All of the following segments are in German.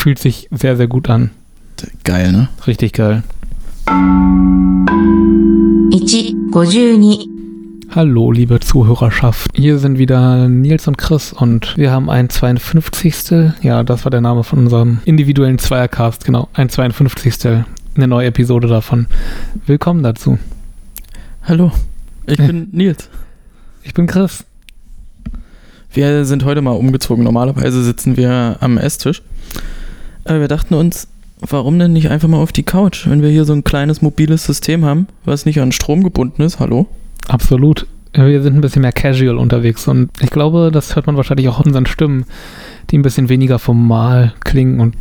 Fühlt sich sehr, sehr gut an. Geil, ne? Richtig geil. 1、52、Hallo, liebe Zuhörerschaft. Hier sind wieder Nils und Chris und wir haben ein 52. Ja, das war der Name von unserem individuellen Zweiercast, genau. Ein 52. Eine neue Episode davon. Willkommen dazu. Hallo, ich Ja. bin Nils. Ich bin Chris. Wir sind heute mal umgezogen. Normalerweise sitzen wir am Esstisch. Aber wir dachten uns, warum denn nicht einfach mal auf die Couch, wenn wir hier so ein kleines mobiles System haben, was nicht an Strom gebunden ist. Hallo? Absolut. Wir sind ein bisschen mehr casual unterwegs und ich glaube, das hört man wahrscheinlich auch in unseren Stimmen, die ein bisschen weniger formal klingen und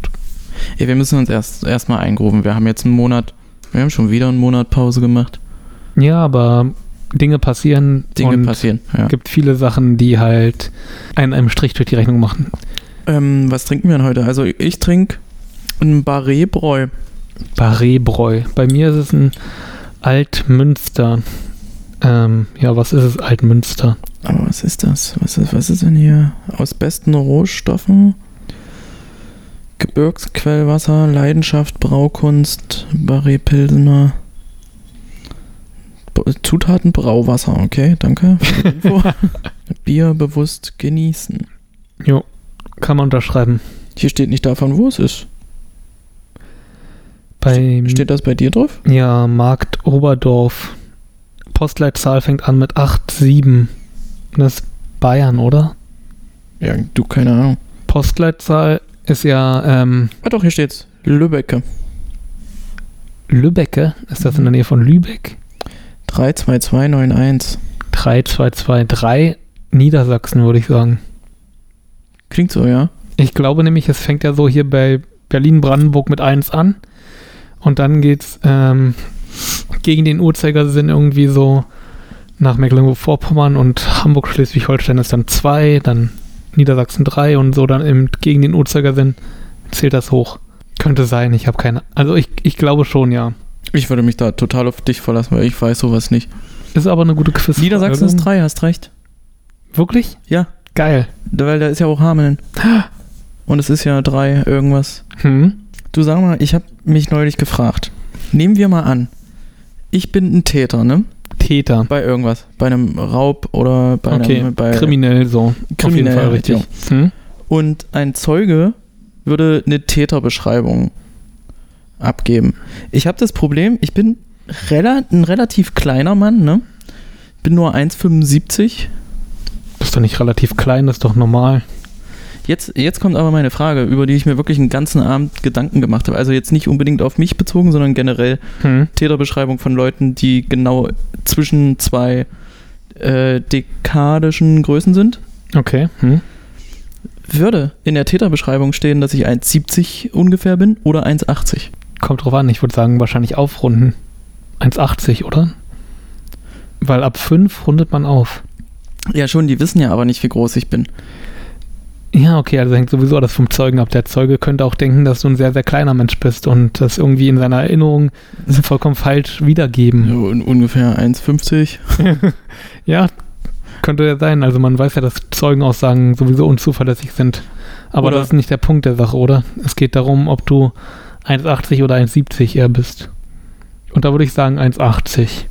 Ja, wir müssen uns erst erstmal eingrufen. Wir haben jetzt einen Monat, wir haben schon wieder einen Monat Pause gemacht. ja, aber Dinge passieren Dinge passieren. Ja. gibt viele Sachen, die halt einen, einen Strich durch die Rechnung machen. Ähm, was trinken wir denn heute? Also ich trinke ein Barré-Bräu. Barré-Bräu. Bei mir ist es ein Altmünster. Ähm, ja, was ist es, Altmünster? Aber was ist das? Was ist, was ist denn hier? Aus besten Rohstoffen? Gebirgsquellwasser, Leidenschaft, Braukunst, Barré Pilsener. Zutaten Brauwasser, okay, danke. für die Info. Bier bewusst genießen. Jo, kann man unterschreiben. Hier steht nicht davon, wo es ist. Beim, Steht das bei dir drauf? ja, Markt Oberdorf. Postleitzahl fängt an mit 87. Das ist Bayern, oder? Ja, du, keine Ahnung. Postleitzahl ist ja ähm, Ah doch, hier steht's. Lübbecke. Lübbecke. Ist das in der Nähe von Lübeck? 32291. 3223 Niedersachsen, würde ich sagen. Klingt so, ja? Ich glaube nämlich, es fängt ja so hier bei Berlin-Brandenburg mit 1 an. Und dann geht's ähm, gegen den Uhrzeigersinn irgendwie so nach Mecklenburg-Vorpommern und Hamburg-Schleswig-Holstein ist dann 2, dann Niedersachsen 3 und so dann eben gegen den Uhrzeigersinn zählt das hoch. Könnte sein, ich habe keine. Also ich, ich glaube schon, ja. Ich würde mich da total auf dich verlassen, weil ich weiß sowas nicht. Ist aber eine gute Quiz. Niedersachsen ist 3, hast recht. Wirklich? Ja. Geil. Weil da ist ja auch Hameln. Und es ist ja 3 irgendwas. Hm? Du sag mal, ich habe mich neulich gefragt. Nehmen wir mal an, ich bin ein Täter, ne? Täter. Bei irgendwas. Bei einem Raub oder bei Okay, einem. Bei kriminell so. Kriminell, Auf jeden Fall richtig. Hm? Und ein Zeuge würde eine Täterbeschreibung abgeben. Ich habe das Problem, ich bin rela ein relativ kleiner Mann, ne? Bin nur 1,75. Ist doch nicht relativ klein, das ist doch normal. Jetzt, jetzt kommt aber meine Frage, über die ich mir wirklich einen ganzen Abend Gedanken gemacht habe. Also jetzt nicht unbedingt auf mich bezogen, sondern generell Hm? Täterbeschreibung von Leuten, die genau zwischen zwei äh, dekadischen Größen sind. Okay. Hm? Würde in der Täterbeschreibung stehen, dass ich 1,70 ungefähr bin oder 1,80? Kommt drauf an, ich würde sagen, wahrscheinlich aufrunden. 1,80, oder? Weil ab 5 rundet man auf. Ja, schon, die wissen ja aber nicht, wie groß ich bin. Ja, okay, also hängt sowieso alles vom Zeugen ab. Der Zeuge könnte auch denken, dass du ein sehr, sehr kleiner Mensch bist und das irgendwie in seiner Erinnerung vollkommen falsch wiedergeben. Un ungefähr 1,50. Ja, könnte ja sein. Also man weiß ja, dass Zeugenaussagen sowieso unzuverlässig sind. Aber Oder- das ist nicht der Punkt der Sache, oder? Es geht darum, ob du 1,80 oder 1,70 eher bist. Und da würde ich sagen 1,80.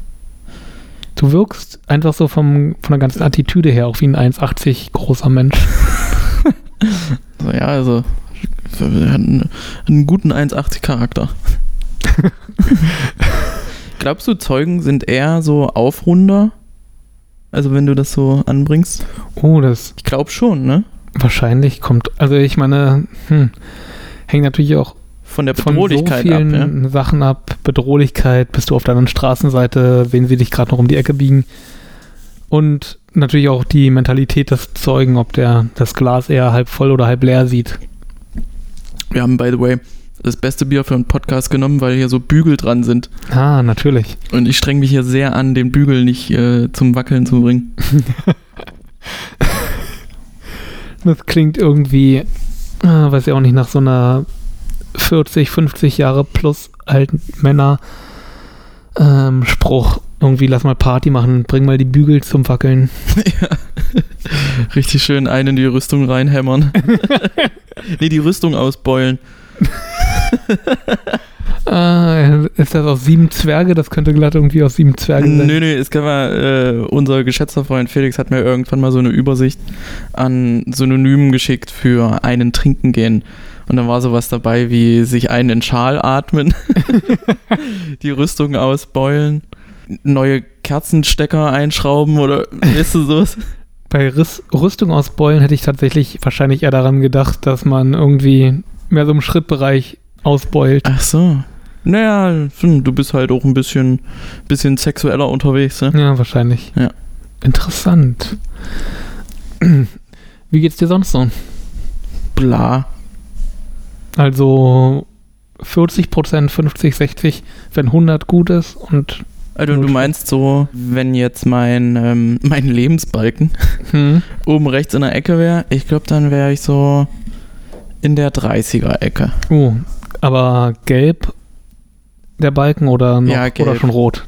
Du wirkst einfach so vom, von der ganzen Attitüde her auch wie ein 1,80 großer Mensch. Also, ja, also er hat einen, einen guten 1,80 Charakter. Glaubst du, Zeugen sind eher so Aufrunder? Also wenn du das so anbringst? Oh, das Ich glaube schon, ne? wahrscheinlich kommt. Also ich meine, hm, hängt natürlich auch Von der von so Bedrohlichkeit vielen ab, ja? Sachen ab. Bedrohlichkeit, bist du auf der anderen Straßenseite, sehen sie dich gerade noch um die Ecke biegen. Und natürlich auch die Mentalität des Zeugen, ob der das Glas eher halb voll oder halb leer sieht. Wir haben, by the way, das beste Bier für einen Podcast genommen, weil hier so Bügel dran sind. Ah, natürlich. Und ich streng mich hier sehr an, den Bügel nicht äh, zum Wackeln zu bringen. Das klingt irgendwie, ah, weiß ich auch nicht, nach so einer 40, 50 Jahre plus alten Männer ähm, Spruch. Irgendwie lass mal Party machen, bring mal die Bügel zum Wackeln. ja. Richtig schön einen in die Rüstung reinhämmern. nee, die Rüstung ausbeulen. Ah, ist das aus sieben Zwerge? Das könnte glatt irgendwie aus sieben Zwergen sein. Nö, nö, es gab mal, äh, unser geschätzter Freund Felix hat mir irgendwann mal so eine Übersicht an Synonymen geschickt für einen Trinken gehen. Und dann war sowas dabei wie sich einen in Schal atmen, die Rüstung ausbeulen, neue Kerzenstecker einschrauben oder weißt du sowas? Bei Riss, Rüstung aus Beulen hätte ich tatsächlich wahrscheinlich eher daran gedacht, dass man irgendwie mehr so im Schrittbereich ausbeult. Ach so. Naja, hm, du bist halt auch ein bisschen, bisschen sexueller unterwegs, ne? Ja, wahrscheinlich. Ja. Interessant. Wie geht's dir sonst so? Bla. Also 40 Prozent, 50, 60, wenn 100 gut ist und Also du meinst so, wenn jetzt mein, ähm, mein Lebensbalken hm, oben rechts in der Ecke wäre, ich glaube, dann wäre ich so in der 30er-Ecke. oh, aber gelb der Balken oder noch Ja, oder gelb. schon rot?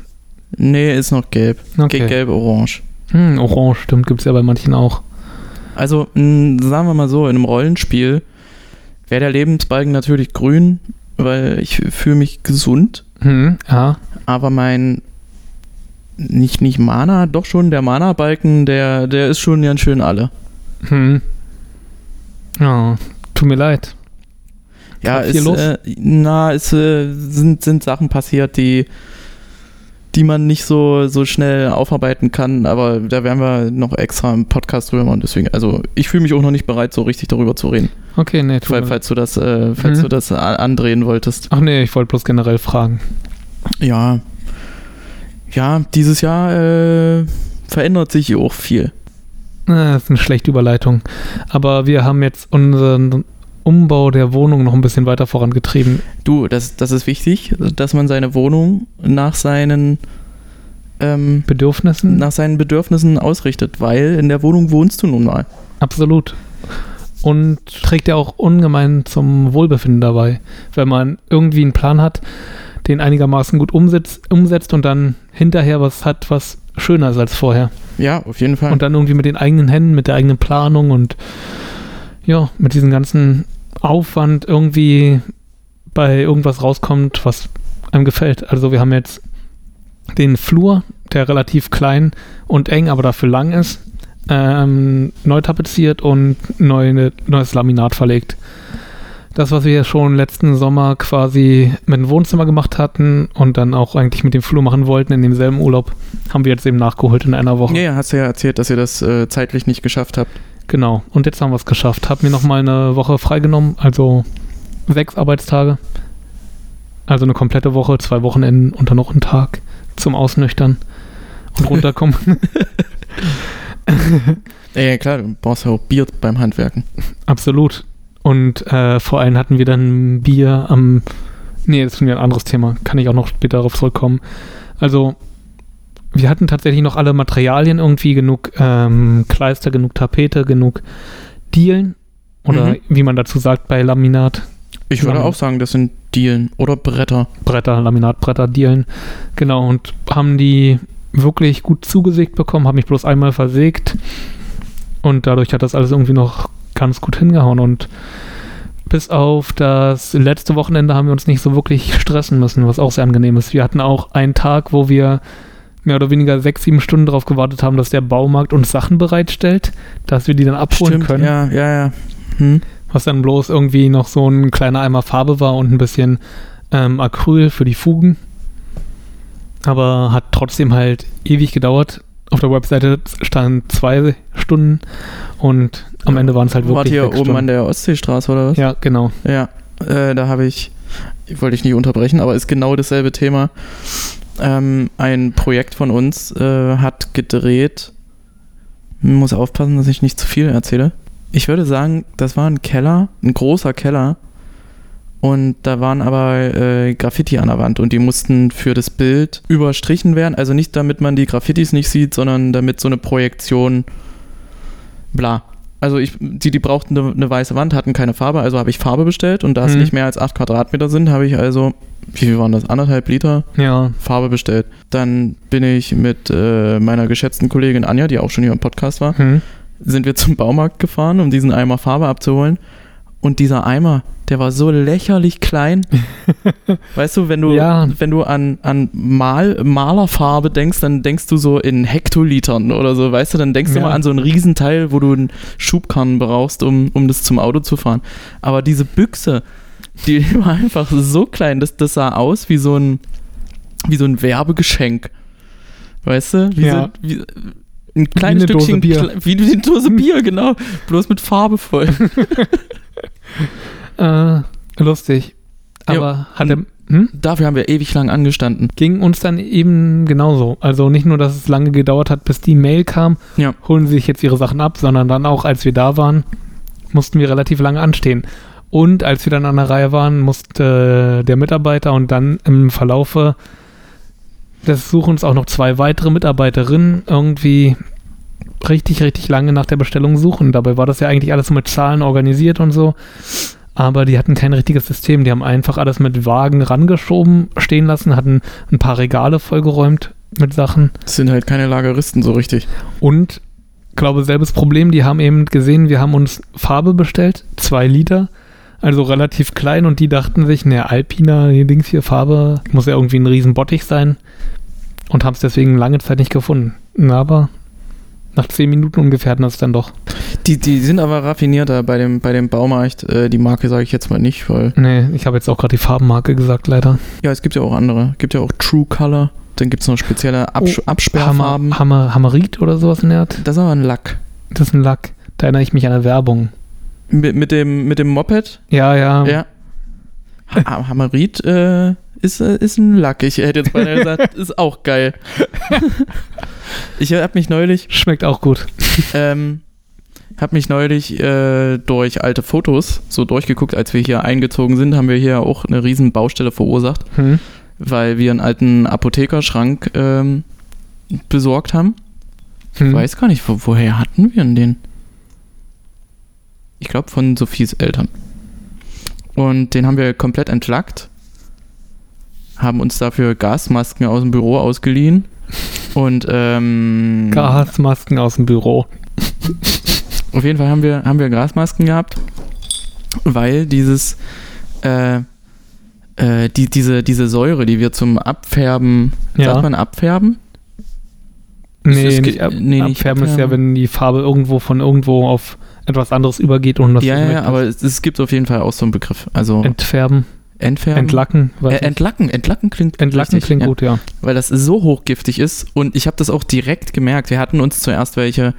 Nee, ist noch gelb. Okay. Gelb-orange. Hm, orange, stimmt, gibt's ja bei manchen auch. Also, mh, sagen wir mal so, in einem Rollenspiel wäre der Lebensbalken natürlich grün, weil ich fühle mich gesund, Hm, ja, aber mein nicht, nicht Mana, doch schon der Mana-Balken, der, der ist schon ganz schön alle. hm. Ja, tut mir leid. Ja, ist? Äh, na, es äh, sind, sind Sachen passiert, die, die man nicht so, so schnell aufarbeiten kann, aber da werden wir noch extra im Podcast drüber machen. Deswegen, also ich fühle mich auch noch nicht bereit, so richtig darüber zu reden. Okay, nee, Fall, falls du das, äh, falls Mhm. du das a- andrehen wolltest. Ach nee, ich wollte bloß generell fragen. Ja. Ja, dieses Jahr äh, verändert sich auch viel. Ah, Das ist eine schlechte Überleitung. Aber wir haben jetzt unseren Umbau der Wohnung noch ein bisschen weiter vorangetrieben. Du, das, das ist wichtig, dass man seine Wohnung nach seinen ähm, Bedürfnissen? nach seinen Bedürfnissen ausrichtet, weil in der Wohnung wohnst du nun mal. Absolut. Und trägt ja auch ungemein zum Wohlbefinden dabei, wenn man irgendwie einen Plan hat, den einigermaßen gut umsetzt, umsetzt und dann hinterher was hat, was schöner ist als vorher. Ja, auf jeden Fall. Und dann irgendwie mit den eigenen Händen, mit der eigenen Planung und ja, mit diesem ganzen Aufwand irgendwie bei irgendwas rauskommt, was einem gefällt. Also wir haben jetzt den Flur, der relativ klein und eng, aber dafür lang ist, ähm, neu tapeziert und neu, neues Laminat verlegt. Das, was wir schon letzten Sommer quasi mit dem Wohnzimmer gemacht hatten und dann auch eigentlich mit dem Flur machen wollten in demselben Urlaub, haben wir jetzt eben nachgeholt in einer Woche. ja, ja, hast du ja erzählt, dass ihr das äh, zeitlich nicht geschafft habt. Genau, und jetzt haben wir es geschafft. Hab mir nochmal eine Woche freigenommen, also sechs Arbeitstage. Also eine komplette Woche, zwei Wochenenden und dann noch einen Tag zum Ausnüchtern und runterkommen. Ja, klar, du brauchst ja auch Bier beim Handwerken. Absolut. Und äh, vor allem hatten wir dann Bier am. Nee, das ist wieder ein anderes Thema. Kann ich auch noch später darauf zurückkommen. Also, wir hatten tatsächlich noch alle Materialien irgendwie, genug ähm, Kleister, genug Tapete, genug Dielen. Oder Mhm. wie man dazu sagt bei Laminat. Ich würde auch sagen, das sind Dielen oder Bretter. Bretter, Laminatbretter, Dielen. Genau, und haben die wirklich gut zugesägt bekommen, habe mich bloß einmal versägt. Und dadurch hat das alles irgendwie noch ganz gut hingehauen. Und bis auf das letzte Wochenende haben wir uns nicht so wirklich stressen müssen, was auch sehr angenehm ist. Wir hatten auch einen Tag, wo wir mehr oder weniger sechs, sieben Stunden darauf gewartet haben, dass der Baumarkt uns Sachen bereitstellt, dass wir die dann abholen können. ja, ja, ja. Hm? Was dann bloß irgendwie noch so ein kleiner Eimer Farbe war und ein bisschen ähm, Acryl für die Fugen. Aber hat trotzdem halt ewig gedauert. Auf der Webseite stand zwei Stunden und am Ende waren es halt Wart wirklich ihr sechs oben Stunden. an der Ostseestraße oder was? ja, genau. Ja, äh, da habe ich, ich wollte ich nicht unterbrechen, aber ist genau dasselbe Thema. Ähm, ein Projekt von uns äh, hat gedreht. Muss aufpassen, dass ich nicht zu viel erzähle. Ich würde sagen, das war ein Keller, ein großer Keller. Und da waren aber äh, Graffiti an der Wand und die mussten für das Bild überstrichen werden. Also nicht damit man die Graffitis nicht sieht, sondern damit so eine Projektion bla. Also ich, die, die brauchten eine, eine weiße Wand, hatten keine Farbe, also habe ich Farbe bestellt und da es Mhm. nicht mehr als 8 Quadratmeter sind, habe ich also, wie viel waren das, anderthalb Liter Ja, Farbe bestellt. Dann bin ich mit äh, meiner geschätzten Kollegin Anja, die auch schon hier im Podcast war, hm. sind wir zum Baumarkt gefahren, um diesen Eimer Farbe abzuholen. Und dieser Eimer, der war so lächerlich klein. weißt du, wenn du, Ja. wenn du an, an Mal, Malerfarbe denkst, dann denkst du so in Hektolitern oder so, weißt du, dann denkst du Ja. mal an so einen Riesenteil, wo du einen Schubkarren brauchst, um, um das zum Auto zu fahren. Aber diese Büchse, die war einfach so klein, dass das sah aus wie so ein, wie so ein Werbegeschenk. Weißt du? Wie Ja. so, wie, ein kleines eine Dose Stückchen, Bier. wie eine Dose Bier, genau. Bloß mit Farbe voll. Äh, lustig. Aber hat er, hm? Dafür haben wir ewig lang angestanden. ging uns dann eben genauso. Also nicht nur, dass es lange gedauert hat, bis die Mail kam, Ja. holen sie sich jetzt ihre Sachen ab, sondern dann auch, als wir da waren, mussten wir relativ lange anstehen. Und als wir dann an der Reihe waren, musste der Mitarbeiter und dann im Verlaufe des Suchens auch noch zwei weitere Mitarbeiterinnen irgendwie richtig, richtig lange nach der Bestellung suchen. Dabei war das ja eigentlich alles mit Zahlen organisiert und so. Aber die hatten kein richtiges System. Die haben einfach alles mit Wagen rangeschoben, stehen lassen, hatten ein paar Regale vollgeräumt mit Sachen. Das sind halt keine Lageristen so richtig. Und glaube, selbes Problem, die haben eben gesehen, wir haben uns Farbe bestellt, zwei Liter, also relativ klein und die dachten sich, ne, Alpina, die Dings hier, Farbe, muss ja irgendwie ein riesen Bottich sein und haben es deswegen lange Zeit nicht gefunden. Aber nach zehn Minuten ungefähr hatten es dann doch. Die, die sind aber raffinierter bei dem, bei dem Baumarkt. Äh, die Marke sage ich jetzt mal nicht, weil. Nee, ich habe jetzt auch gerade die Farbenmarke gesagt, leider. Ja, es gibt ja auch andere. Es gibt ja auch True Color. Dann gibt es noch spezielle Absch Oh, Absperrfarben. Hammer, Hammer, Hammerit oder sowas in der Art. Das ist aber ein Lack. Das ist ein Lack. Da erinnere ich mich an eine Werbung. Mit, mit, dem, mit dem Moped. Ja, ja. Ja. Ha Hammerit äh, ist, äh, ist ein Lack. Ich hätte jetzt beinahe gesagt, ist auch geil. ich habe mich neulich Schmeckt auch gut. ähm, habe mich neulich äh, durch alte Fotos so durchgeguckt, als wir hier eingezogen sind, haben wir hier auch eine riesen Baustelle verursacht, Hm. weil wir einen alten Apothekerschrank ähm, besorgt haben. Ich Hm. weiß gar nicht, wo, woher hatten wir denn den? Ich glaube von Sophies Eltern. Und den haben wir komplett entlackt, haben uns dafür Gasmasken aus dem Büro ausgeliehen und ähm, Gasmasken aus dem Büro. Auf jeden Fall haben wir, haben wir Gasmasken gehabt, weil dieses, äh, äh, die, diese, diese Säure, die wir zum Abfärben, Ja. sagt man Abfärben? Nee, ist nicht, ab, nee, nicht abfärben ist ja, abfärben. wenn die Farbe irgendwo von irgendwo auf etwas anderes übergeht und das ja, ja, aber es, es gibt auf jeden Fall auch so einen Begriff. Also entfärben, entfärben. entlacken. Äh, entlacken, entlacken klingt entlacken richtig, klingt ja. gut, ja. weil das so hochgiftig ist und ich habe das auch direkt gemerkt. Wir hatten uns zuerst welche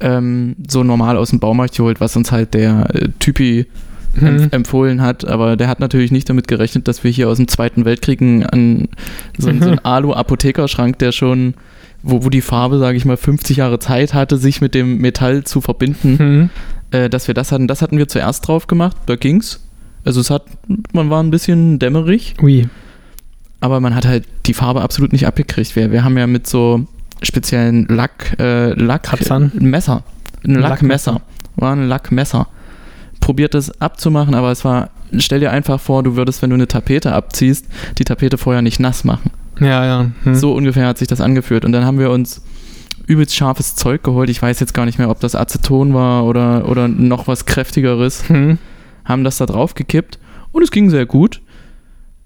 ähm, so normal aus dem Baumarkt geholt, was uns halt der äh, Typi Mhm. empf empfohlen hat, aber der hat natürlich nicht damit gerechnet, dass wir hier aus dem Zweiten Weltkrieg einen- an so, so einen Alu-Apothekerschrank, der schon, wo, wo die Farbe, sage ich mal, 50 Jahre Zeit hatte, sich mit dem Metall zu verbinden, Mhm. äh, dass wir das hatten. Das hatten wir zuerst drauf gemacht, da ging's. Also es hat, man war ein bisschen dämmerig, Ui. aber man hat halt die Farbe absolut nicht abgekriegt. Wir, wir haben ja mit so speziellen Lack, äh, Lack Kratzern? ein Messer. Ein Ein Lackmesser. Lackmesser. War ein Lackmesser. Probiert es abzumachen, aber es war, stell dir einfach vor, du würdest, wenn du eine Tapete abziehst, die Tapete vorher nicht nass machen. Ja, ja. Hm. So ungefähr hat sich das angeführt. Und dann haben wir uns übelst scharfes Zeug geholt. Ich weiß jetzt gar nicht mehr, ob das Aceton war oder, oder noch was kräftigeres. Hm. Haben das da drauf gekippt und es ging sehr gut.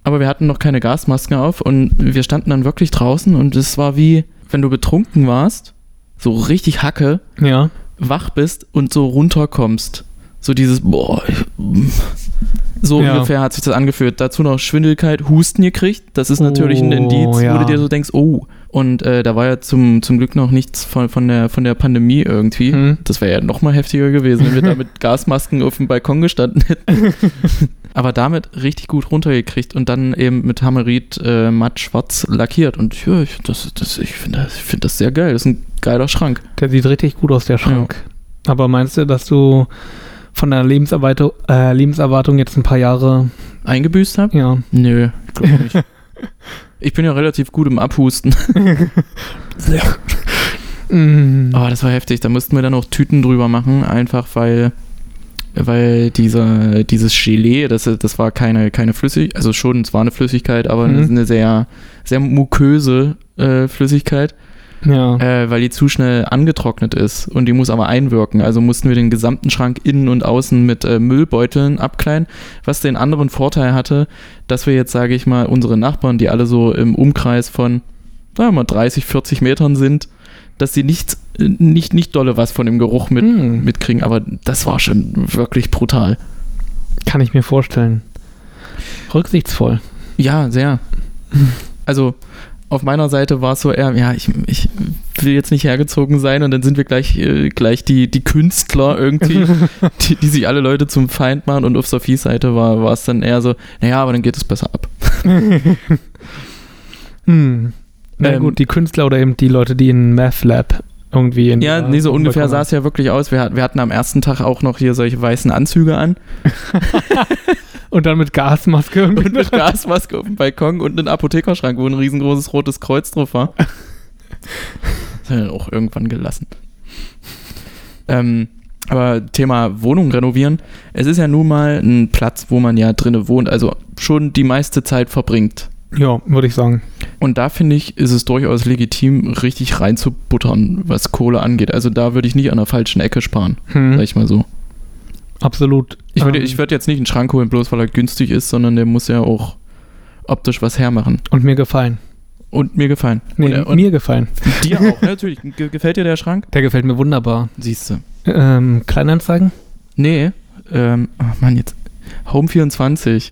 Aber wir hatten noch keine Gasmasken auf und wir standen dann wirklich draußen und es war wie, wenn du betrunken warst, so richtig Hacke, Ja. wach bist und so runterkommst. So dieses, boah, so Ja. ungefähr hat sich das angeführt. Dazu noch Schwindelkeit, Husten gekriegt. Das ist natürlich ein Oh, Indiz, ja. wo du dir so denkst, oh. Und äh, da war ja zum, zum Glück noch nichts von, von, der, von der Pandemie irgendwie. Hm. Das wäre ja noch mal heftiger gewesen, wenn wir da mit Gasmasken auf dem Balkon gestanden hätten. Aber damit richtig gut runtergekriegt und dann eben mit Hammerit äh, matt schwarz lackiert. Und ja, ich, das, das, ich finde das, ich find das sehr geil. Das ist ein geiler Schrank. Der sieht richtig gut aus, der Schrank. Aber meinst du, dass du von deiner Lebenserwartung, äh, Lebenserwartung jetzt ein paar Jahre, Eingebüßt habe? ja, Nö, glaube nicht. ich bin ja relativ gut im Abhusten. Mm. Aber das war heftig. Da mussten wir dann auch Tüten drüber machen, einfach weil, weil dieser, dieses Gelee, das, das war keine, keine Flüssigkeit, also schon, es war eine Flüssigkeit, aber Mhm. eine sehr, sehr muköse äh, Flüssigkeit. Ja. äh, weil die zu schnell angetrocknet ist und die muss aber einwirken. Also mussten wir den gesamten Schrank innen und außen mit äh, Müllbeuteln abkleiden, was den anderen Vorteil hatte, dass wir jetzt, sage ich mal, unsere Nachbarn, die alle so im Umkreis von, sagen wir mal, 30, 40 Metern sind, dass sie nicht, äh, nicht, nicht dolle was von dem Geruch mit, Hm, mitkriegen. Aber das war schon wirklich brutal. kann ich mir vorstellen. Rücksichtsvoll. Ja, sehr. Also auf meiner Seite war es so eher, ja, ich, ich will jetzt nicht hergezogen sein und dann sind wir gleich, äh, gleich die, die Künstler irgendwie, die, die sich alle Leute zum Feind machen und auf Sophies Seite war, war es dann eher so, naja, aber dann geht es besser ab. Hm. Na Ähm, gut, die Künstler oder eben die Leute, die in Math Lab irgendwie in Ja, nee, so ungefähr sah es ja wirklich aus. Wir, wir hatten am ersten Tag auch noch hier solche weißen Anzüge an Und dann mit Gasmaske und mit Gasmaske auf dem Balkon und einen Apothekerschrank, wo ein riesengroßes rotes Kreuz drauf war. Das wir dann auch irgendwann gelassen. Ähm, aber Thema Wohnung renovieren. Es ist ja nun mal ein Platz, wo man ja drinne wohnt, also schon die meiste Zeit verbringt. Ja, würde ich sagen. Und da finde ich, ist es durchaus legitim, richtig reinzubuttern, was Kohle angeht. Also da würde ich nicht an der falschen Ecke sparen, Hm, sag ich mal so. Absolut. Ich würde, Ähm, ich würde jetzt nicht einen Schrank holen, bloß weil er günstig ist, sondern der muss ja auch optisch was hermachen. und mir gefallen. Und mir gefallen. Nee, und, und mir gefallen. dir auch, natürlich. Ge gefällt dir der Schrank? Der gefällt mir wunderbar. Siehst du. Ähm, Kleinanzeigen? Nee, ähm, oh Mann, jetzt. Home 24.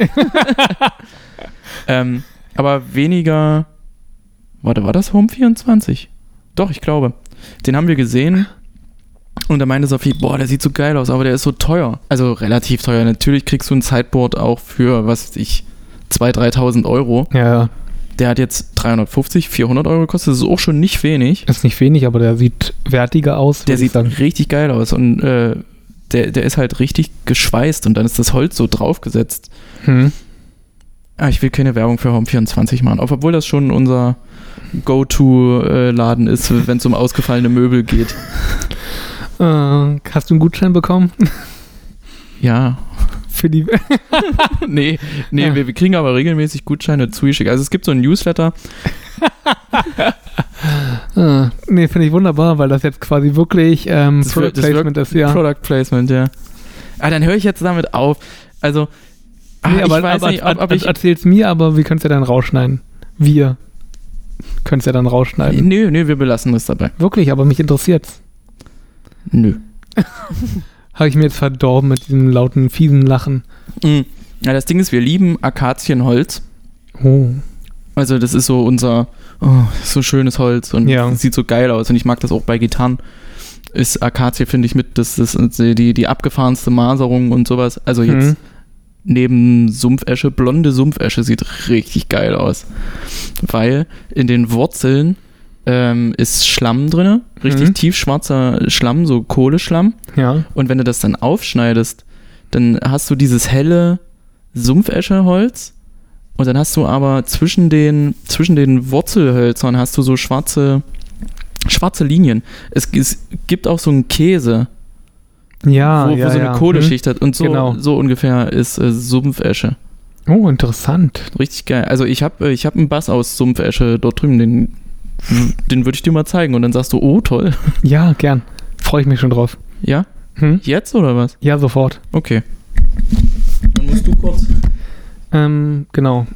ähm, aber weniger. Warte, war das Home 24? Doch, ich glaube. Den haben wir gesehen. Und da meinte Sophie, boah, der sieht so geil aus, aber der ist so teuer. Also relativ teuer. Natürlich kriegst du ein Sideboard auch für, was weiß ich, 2.000, 3.000 Euro. Ja, Der hat jetzt 350, 400 Euro gekostet. Das ist auch schon nicht wenig. ist nicht wenig, aber der sieht wertiger aus. Der sieht sagen. richtig geil aus und äh, der, der ist halt richtig geschweißt und dann ist das Holz so draufgesetzt. Hm. Ah, ich will keine Werbung für Home24 machen, obwohl das schon unser Go-To-Laden ist, wenn es um ausgefallene Möbel geht. Äh, hast du einen Gutschein bekommen? Ja, Für die. nee, nee, Ja. wir, wir kriegen aber regelmäßig Gutscheine zugeschickt. Also es gibt so ein Newsletter, Ah, nee, finde ich wunderbar, weil das jetzt quasi wirklich ähm, Das Product das Placement ist, ja. Product Placement, ja. Ah, dann höre ich jetzt damit auf. Also, ah, nee, aber, ich weiß aber nicht, ob, ob ich... erzähl's mir, aber wir können es ja dann rausschneiden. Wir können es ja dann rausschneiden. Nö, nö, wir belassen das dabei. Wirklich, aber mich interessiert's. Nö. Habe ich mir jetzt verdorben mit diesem lauten, fiesen Lachen. Mm. Ja, das Ding ist, wir lieben Akazienholz. Oh. Also das ist so unser oh, so schönes Holz und Ja. sieht so geil aus und ich mag das auch bei Gitarren. Ist Akazie, finde ich, mit, das ist die, die abgefahrenste Maserung und sowas. Also jetzt Hm. neben Sumpfesche, blonde Sumpfesche sieht richtig geil aus. Weil in den Wurzeln ähm, ist Schlamm drin, richtig Mhm. tiefschwarzer Schlamm, so Kohleschlamm. Ja. Und wenn du das dann aufschneidest, dann hast du dieses helle Sumpfescheholz und dann hast du aber zwischen den, zwischen den Wurzelhölzern hast du so schwarze, schwarze Linien. Es, es gibt auch so einen Käse, Ja, wo, ja, wo so ja. eine Kohleschicht hat und so, Genau. so ungefähr ist äh, Sumpfesche. Hm. Oh, interessant. Richtig geil. Also ich habe ich hab einen Bass aus Sumpfesche dort drüben, den, den würde ich dir mal zeigen und dann sagst du, oh toll. Ja, gern. Freue ich mich schon drauf. Ja? Hm? Jetzt oder was? Ja, sofort. Okay. Dann musst du kurz. Ähm, genau.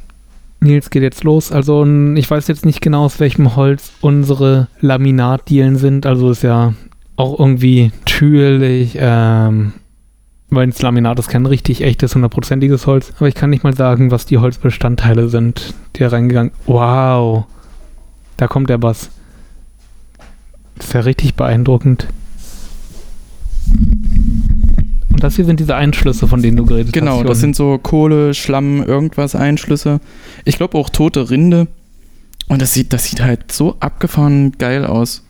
Nils geht jetzt los. Also ich weiß jetzt nicht genau, aus welchem Holz unsere Laminatdielen sind. Also ist ja auch irgendwie natürlich, ähm, weil das Laminat ist kein richtig echtes, hundertprozentiges Holz. Aber ich kann nicht mal sagen, was die Holzbestandteile sind, die da reingegangen. Wow. Da kommt der Bass. Das ist ja richtig beeindruckend. Und das hier sind diese Einschlüsse, von denen du geredet hast. Genau, das sind so Kohle, Schlamm, irgendwas Einschlüsse. Ich glaube auch tote Rinde. Und das sieht, das sieht halt so abgefahren geil aus.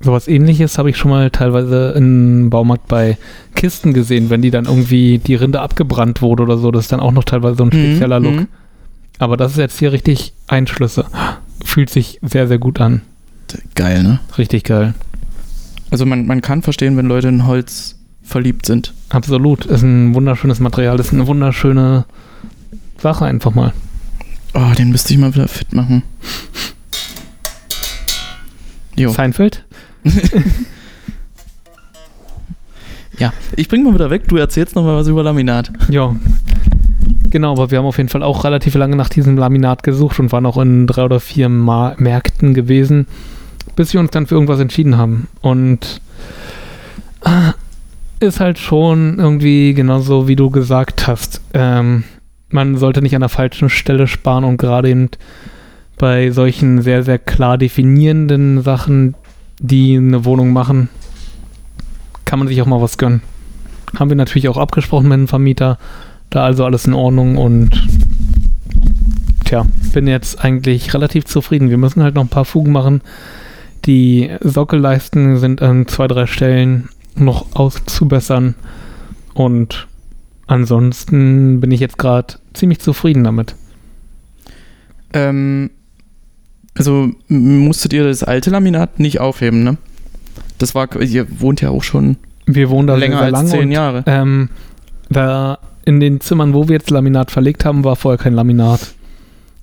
Sowas ähnliches habe ich schon mal teilweise im Baumarkt bei Kisten gesehen, wenn die dann irgendwie die Rinde abgebrannt wurde oder so. Das ist dann auch noch teilweise so ein spezieller Look. Mhm. Aber das ist jetzt hier richtig Einschlüsse. Fühlt sich sehr, sehr gut an. Geil, ne? Richtig geil. Also man, man kann verstehen, wenn Leute in Holz verliebt sind. Absolut. Ist ein wunderschönes Material. Ist eine wunderschöne Sache einfach mal. Oh, den müsste ich mal wieder fit machen. Jo. Seinfeld. Ja, ich bring mal wieder weg, du erzählst noch mal was über Laminat. Ja. Genau, aber wir haben auf jeden Fall auch relativ lange nach diesem Laminat gesucht und waren auch in drei oder vier Ma Märkten gewesen, bis wir uns dann für irgendwas entschieden haben. Und äh, ist halt schon irgendwie genauso, wie du gesagt hast. Ähm, man sollte nicht an der falschen Stelle sparen und gerade eben bei solchen sehr, sehr klar definierenden Sachen, die eine Wohnung machen, kann man sich auch mal was gönnen. Haben wir natürlich auch abgesprochen mit dem Vermieter, da also alles in Ordnung und tja, bin jetzt eigentlich relativ zufrieden. Wir müssen halt noch ein paar Fugen machen. Die Sockelleisten sind an zwei, drei Stellen noch auszubessern und ansonsten bin ich jetzt gerade ziemlich zufrieden damit. Ähm, also musstet ihr das alte Laminat nicht aufheben, ne? Das war, ihr wohnt ja auch schon Wir wohnen da länger als lange zehn und Jahre. Ähm, da in den Zimmern, wo wir jetzt Laminat verlegt haben, war vorher kein Laminat.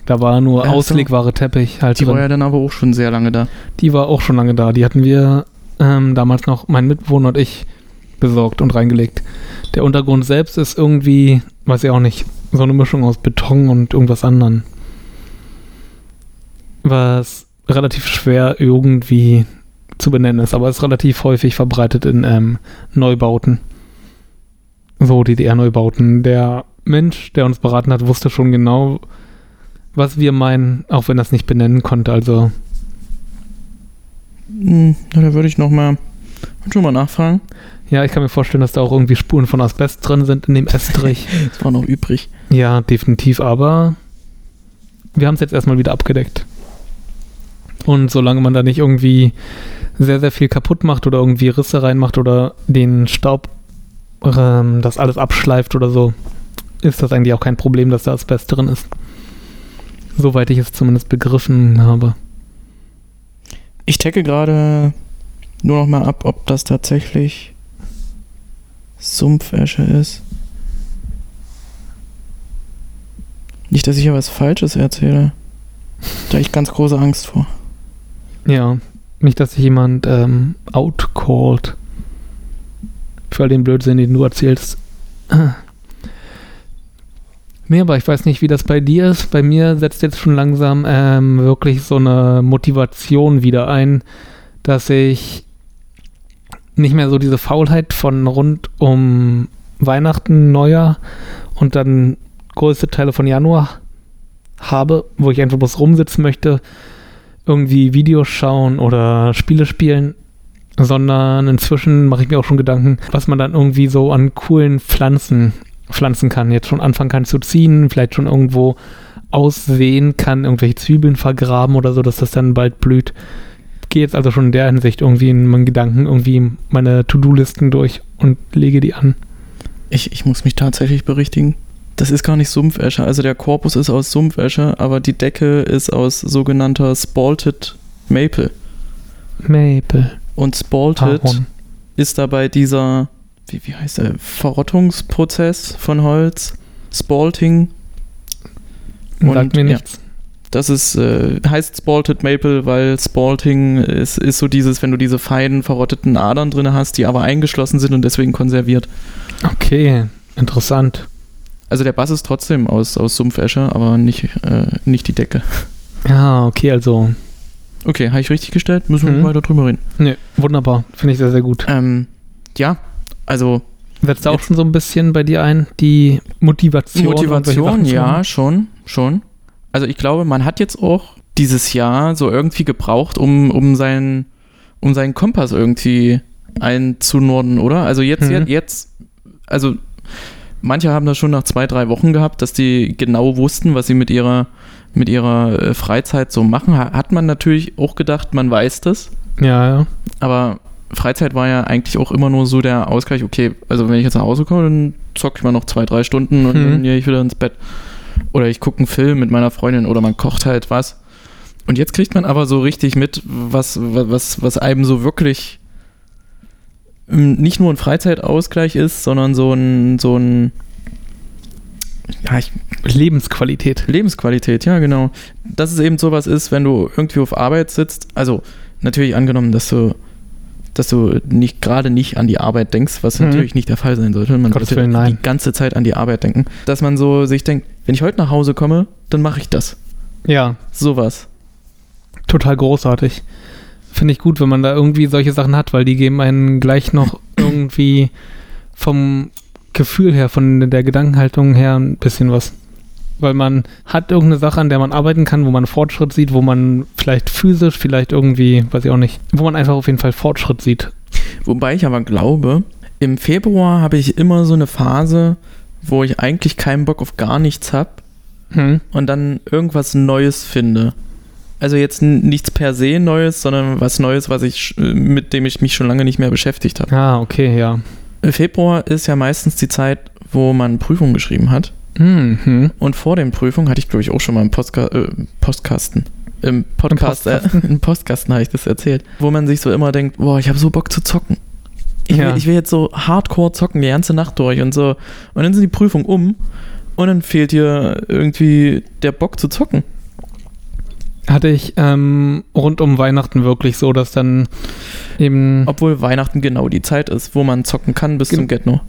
Da war nur Ach so. auslegbare Teppich halt Die drin. war ja dann aber auch schon sehr lange da. Die war auch schon lange da. Die hatten wir ähm, damals noch, mein Mitbewohner und ich, besorgt und reingelegt. Der Untergrund selbst ist irgendwie, weiß ich auch nicht, so eine Mischung aus Beton und irgendwas anderem. Was relativ schwer irgendwie zu benennen ist, aber ist relativ häufig verbreitet in ähm, Neubauten. So DDR-Neubauten. Der Mensch, der uns beraten hat, wusste schon genau, was wir meinen, auch wenn er es nicht benennen konnte. Also Hm, da würde ich noch mal, würd schon mal nachfragen. Ja, ich kann mir vorstellen, dass da auch irgendwie Spuren von Asbest drin sind in dem Estrich. Das war noch übrig. ja, definitiv, aber wir haben es jetzt erstmal wieder abgedeckt. Und solange man da nicht irgendwie sehr, sehr viel kaputt macht oder irgendwie Risse reinmacht oder den Staub, ähm, das alles abschleift oder so, ist das eigentlich auch kein Problem, dass da Asbest drin ist. Soweit ich es zumindest begriffen habe. Ich checke gerade nur noch mal ab, ob das tatsächlich Sumpfesche ist. Nicht, dass ich hier was Falsches erzähle. Da habe ich ganz große Angst vor. Ja, nicht, dass sich jemand ähm, outcallt. Für all den Blödsinn, den du erzählst. Nee, aber ich weiß nicht, wie das bei dir ist. Bei mir setzt jetzt schon langsam ähm, wirklich so eine Motivation wieder ein, dass ich nicht mehr so diese Faulheit von rund um Weihnachten, Neujahr und dann größte Teile von Januar habe, wo ich einfach bloß rumsitzen möchte, irgendwie Videos schauen oder Spiele spielen, sondern inzwischen mache ich mir auch schon Gedanken, was man dann irgendwie so an coolen Pflanzen pflanzen kann. Jetzt schon anfangen kann zu ziehen, vielleicht schon irgendwo aussehen kann, irgendwelche Zwiebeln vergraben oder so, dass das dann bald blüht. Gehe jetzt also schon in der Hinsicht irgendwie in meinen Gedanken irgendwie meine To-Do-Listen durch und lege die an. Ich, ich muss mich tatsächlich berichtigen. Das ist gar nicht Sumpfesche. Also der Korpus ist aus Sumpfesche, aber die Decke ist aus sogenannter Spalted Maple. Maple. Und Spalted Ahorn. ist dabei dieser, wie, wie heißt der, Verrottungsprozess von Holz. Spalting. Und, Sagt mir ja. nichts. Das ist, äh, heißt Spalted Maple, weil Spalting ist, ist so dieses, wenn du diese feinen, verrotteten Adern drin hast, die aber eingeschlossen sind und deswegen konserviert. Okay, interessant. Also der Bass ist trotzdem aus, aus Sumpfesche, aber nicht, äh, nicht die Decke. Ja, okay, also, Okay, habe ich richtig gestellt? Müssen wir Mhm. weiter drüber reden. ne, wunderbar. Finde ich sehr, sehr gut. Ähm, ja, also Setzt auch schon so ein bisschen bei dir ein, die Motivation? Motivation, ja, schon, schon. Also ich glaube, man hat jetzt auch dieses Jahr so irgendwie gebraucht, um, um, seinen, um seinen Kompass irgendwie einzunorden, oder? Also jetzt, Mhm. jetzt, also manche haben das schon nach zwei, drei Wochen gehabt, dass die genau wussten, was sie mit ihrer, mit ihrer äh, Freizeit so machen. Ha- Hat man natürlich auch gedacht, man weiß das. Ja, ja. Aber Freizeit war ja eigentlich auch immer nur so der Ausgleich, okay, also wenn ich jetzt nach Hause komme, dann zocke ich mal noch zwei, drei Stunden und Mhm. dann gehe ich wieder ins Bett. Oder ich gucke einen Film mit meiner Freundin oder man kocht halt was. Und jetzt kriegt man aber so richtig mit, was, was, was einem so wirklich ähm, nicht nur ein Freizeitausgleich ist, sondern so ein, so ein ja, ich, Lebensqualität. Lebensqualität, ja, genau. Dass es eben sowas ist, wenn du irgendwie auf Arbeit sitzt, also natürlich angenommen, dass du dass du nicht gerade nicht an die Arbeit denkst, was Mhm. natürlich nicht der Fall sein sollte. Man Gottes sollte Willen, die ganze Zeit an die Arbeit denken. Dass man so sich denkt, wenn ich heute nach Hause komme, dann mache ich das. Ja, Sowas. total großartig. Finde ich gut, wenn man da irgendwie solche Sachen hat, weil die geben einen gleich noch irgendwie vom Gefühl her, von der Gedankenhaltung her ein bisschen was. Weil man hat irgendeine Sache, an der man arbeiten kann, wo man Fortschritt sieht, wo man vielleicht physisch, vielleicht irgendwie, weiß ich auch nicht, wo man einfach auf jeden Fall Fortschritt sieht. Wobei ich aber glaube, im Februar habe ich immer so eine Phase, wo ich eigentlich keinen Bock auf gar nichts habe Hm. und dann irgendwas Neues finde. Also jetzt nichts per se Neues, sondern was Neues, was ich, mit dem ich mich schon lange nicht mehr beschäftigt habe. Ah, okay, ja. Februar ist ja meistens die Zeit, wo man Prüfungen geschrieben hat. Mhm. Und vor den Prüfungen hatte ich, glaube ich, auch schon mal im Postka äh, Postkasten. Im Podcast, Im Äh, im Postkasten habe ich das erzählt. Wo man sich so immer denkt, boah, ich habe so Bock zu zocken. Ich, Ja. will, ich will jetzt so hardcore zocken, die ganze Nacht durch und so. Und dann sind die Prüfungen um und dann fehlt dir irgendwie der Bock zu zocken. Hatte ich ähm, rund um Weihnachten wirklich so, dass dann eben Obwohl Weihnachten genau die Zeit ist, wo man zocken kann bis zum Get-No.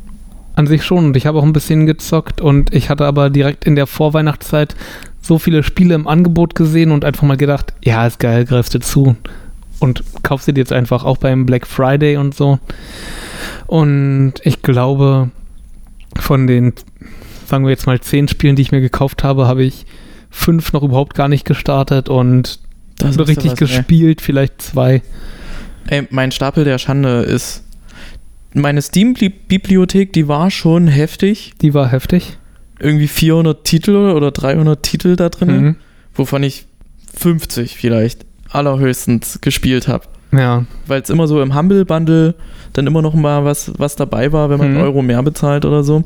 an sich schon und ich habe auch ein bisschen gezockt und ich hatte aber direkt in der Vorweihnachtszeit so viele Spiele im Angebot gesehen und einfach mal gedacht, ja, ist geil, greifst du zu und kaufst dir die jetzt einfach auch beim Black Friday und so. Und ich glaube, von den, sagen wir jetzt mal, zehn Spielen, die ich mir gekauft habe, habe ich fünf noch überhaupt gar nicht gestartet und Das ist richtig was, ey. gespielt, vielleicht zwei. Ey, mein Stapel der Schande ist. Meine Steam-Bibliothek, die war schon heftig. Die war heftig. Irgendwie 400 Titel oder 300 Titel da drin, Mhm. wovon ich 50 vielleicht allerhöchstens gespielt habe. Ja, Weil es immer so im Humble Bundle dann immer noch mal was, was dabei war, wenn man Mhm. Euro mehr bezahlt oder so.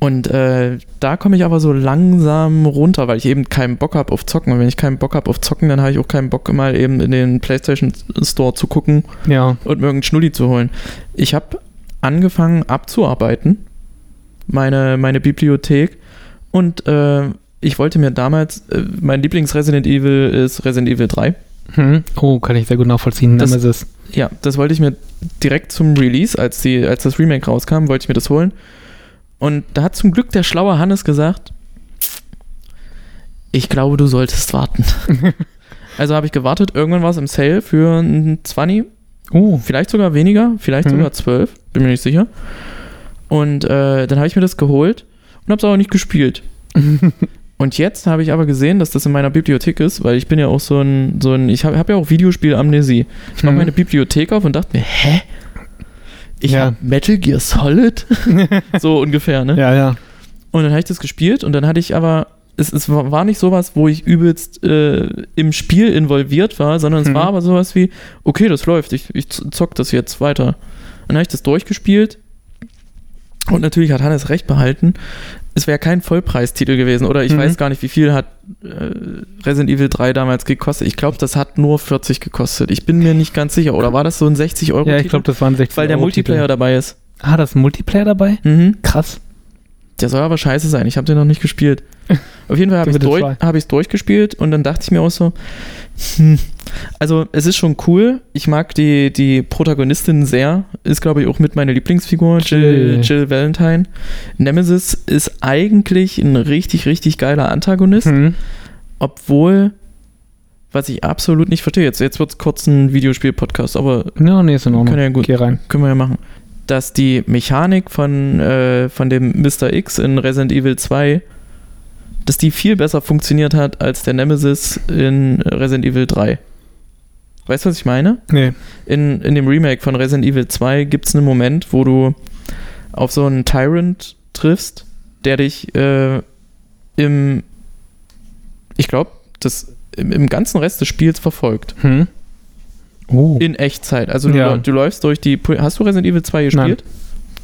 Und äh, da komme ich aber so langsam runter, weil ich eben keinen Bock habe auf Zocken. Und wenn ich keinen Bock habe auf Zocken, dann habe ich auch keinen Bock mal eben in den PlayStation Store zu gucken ja. und mir irgendeinen Schnulli zu holen. Ich habe angefangen abzuarbeiten, meine, meine Bibliothek. Und äh, ich wollte mir damals, äh, mein Lieblings-Resident Evil ist Resident Evil 3. Hm. Oh, kann ich sehr gut nachvollziehen. Das- Nemesis. Ja, das wollte ich mir direkt zum Release, als, die, als das Remake rauskam, wollte ich mir das holen. Und da hat zum Glück der schlaue Hannes gesagt, ich glaube, du solltest warten. also habe ich gewartet, irgendwann war es im Sale für ein 20, Oh, vielleicht sogar weniger, vielleicht Mhm. sogar 12, bin mir nicht sicher. Und äh, dann habe ich mir das geholt und habe es aber nicht gespielt. Und jetzt habe ich aber gesehen, dass das in meiner Bibliothek ist, weil ich bin ja auch so ein, so ein ich habe hab ja auch Videospielamnesie. Ich mache Mhm. meine Bibliothek auf und dachte mir, hä? Ich Ja. habe Metal Gear Solid? so ungefähr, ne? ja, ja. Und dann habe ich das gespielt und dann hatte ich aber, es, es war nicht sowas, wo ich übelst äh, im Spiel involviert war, sondern es Mhm. war aber sowas wie, okay, das läuft, ich, ich zock das jetzt weiter. Dann habe ich das durchgespielt und natürlich hat Hannes recht behalten. Es wäre kein Vollpreistitel gewesen oder ich Mhm. weiß gar nicht, wie viel hat äh, Resident Evil 3 damals gekostet. Ich glaube, das hat nur 40 gekostet. Ich bin mir nicht ganz sicher. Oder war das so ein 60 Euro Ja, ich glaube, das waren 60 weil der Euro Multiplayer Titel. dabei ist. Ah, da ist ein Multiplayer dabei? Mhm. Krass. Der soll aber scheiße sein. Ich habe den noch nicht gespielt. Auf jeden Fall habe ich es durch, hab durchgespielt und dann dachte ich mir auch so, hm, also es ist schon cool. Ich mag die, die Protagonistin sehr. Ist, glaube ich, auch mit meiner Lieblingsfigur, Jill, Jill. Valentine. Nemesis ist eigentlich ein richtig, richtig geiler Antagonist, Mhm. obwohl, was ich absolut nicht verstehe, jetzt, jetzt wird es kurz ein Videospiel-Podcast, aber Ja, nee, ist in Ordnung. Ja gut. Geh rein. können wir ja machen. Dass die Mechanik von, äh, von dem Mr. X in Resident Evil 2, dass die viel besser funktioniert hat als der Nemesis in Resident Evil 3. Weißt du, was ich meine? Nee. In, in dem Remake von Resident Evil 2 gibt es einen Moment, wo du auf so einen Tyrant triffst, der dich äh, im, ich glaube, das im, im ganzen Rest des Spiels verfolgt. Hm. Oh. In Echtzeit. Also du, Ja. du läufst durch die. Pol- Hast du Resident Evil 2 gespielt?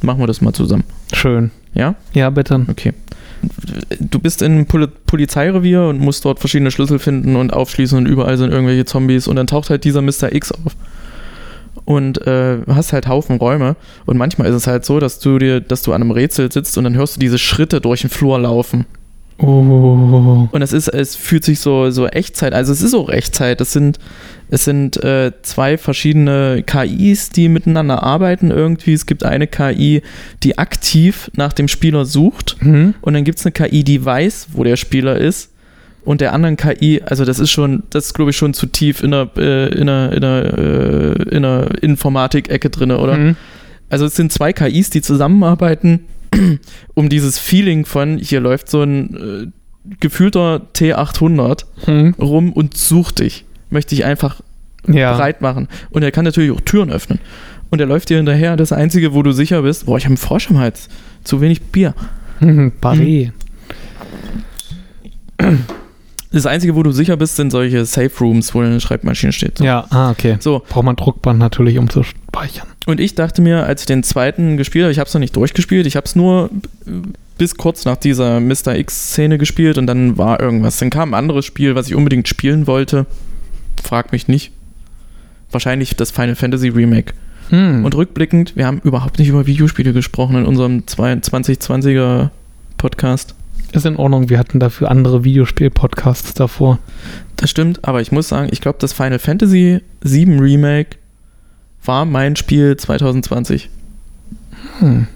Machen wir das mal zusammen. Schön. Ja? Ja, bitte. Okay. Du bist in einem Poli Polizeirevier und musst dort verschiedene Schlüssel finden und aufschließen und überall sind irgendwelche Zombies und dann taucht halt dieser Mr. X auf. und äh, hast halt Haufen Räume und manchmal ist es halt so, dass du dir, dass du an einem Rätsel sitzt und dann hörst du diese Schritte durch den Flur laufen. Oh. Und es ist, es fühlt sich so, so Echtzeit, also es ist auch Echtzeit. Es sind, es sind äh, zwei verschiedene KIs, die miteinander arbeiten irgendwie. Es gibt eine KI, die aktiv nach dem Spieler sucht Hm? und dann gibt es eine KI, die weiß, wo der Spieler ist. Und der anderen KI, also das ist schon, das ist glaube ich schon zu tief in der, äh, in der, in der, äh, in der Informatik-Ecke drin, oder? Hm? Also es sind zwei KIs, die zusammenarbeiten, um dieses Feeling von, hier läuft so ein äh, gefühlter T800 Hm? rum und sucht dich. Möchte ich einfach Ja. bereit machen. Und er kann natürlich auch Türen öffnen. Und er läuft dir hinterher. Das Einzige, wo du sicher bist, boah, ich habe einen Frosch im Hals. Zu wenig Bier. Hm, Barret. Das Einzige, wo du sicher bist, sind solche Safe Rooms, wo eine Schreibmaschine steht. So. Ja, ah, okay. So, Braucht man Druckband natürlich, um zu speichern. Und ich dachte mir, als ich den zweiten gespielt habe, ich habe es noch nicht durchgespielt, ich habe es nur bis kurz nach dieser Mr. X-Szene gespielt und dann war irgendwas. Dann kam ein anderes Spiel, was ich unbedingt spielen wollte. Frag mich nicht. Wahrscheinlich das Final Fantasy Remake. Hm. Und rückblickend, wir haben überhaupt nicht über Videospiele gesprochen in unserem 2020er Podcast. ist in Ordnung, wir hatten dafür andere Videospiel-Podcasts davor. Das stimmt, aber ich muss sagen, ich glaube, das Final Fantasy 7 Remake war mein Spiel 2020. Hm.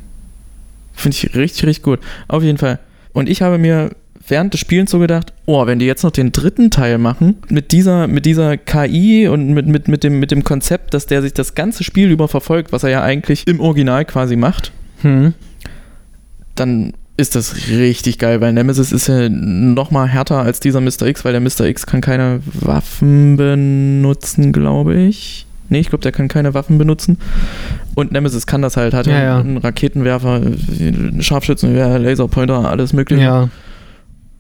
Finde ich richtig, richtig gut. Auf jeden Fall. Und ich habe mir während des Spielens so gedacht, oh, wenn die jetzt noch den dritten Teil machen, mit dieser, mit dieser KI und mit, mit, mit, dem, mit dem Konzept, dass der sich das ganze Spiel über verfolgt, was er ja eigentlich im Original quasi macht, Hm. dann ist das richtig geil, weil Nemesis ist ja noch mal härter als dieser Mr. X, weil der Mr. X kann keine Waffen benutzen, glaube ich. Nee, ich glaube, der kann keine Waffen benutzen. Und Nemesis kann das halt, hat ja, Ja, einen Raketenwerfer, einen Scharfschützengewehr, Laserpointer, alles mögliche. Ja.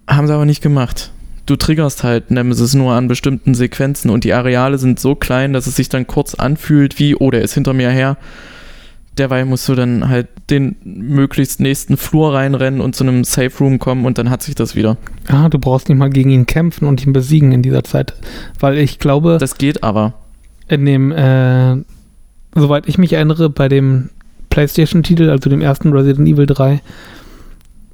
Haben sie aber nicht gemacht. Du triggerst halt Nemesis nur an bestimmten Sequenzen und die Areale sind so klein, dass es sich dann kurz anfühlt wie, oh, der ist hinter mir her. Derweil musst du dann halt den möglichst nächsten Flur reinrennen und zu einem Safe Room kommen und dann hat sich das wieder. Ah, du brauchst nicht mal gegen ihn kämpfen und ihn besiegen in dieser Zeit. Weil ich glaube, Das geht aber. In dem, äh, soweit ich mich erinnere, bei dem PlayStation-Titel, also dem ersten Resident Evil 3,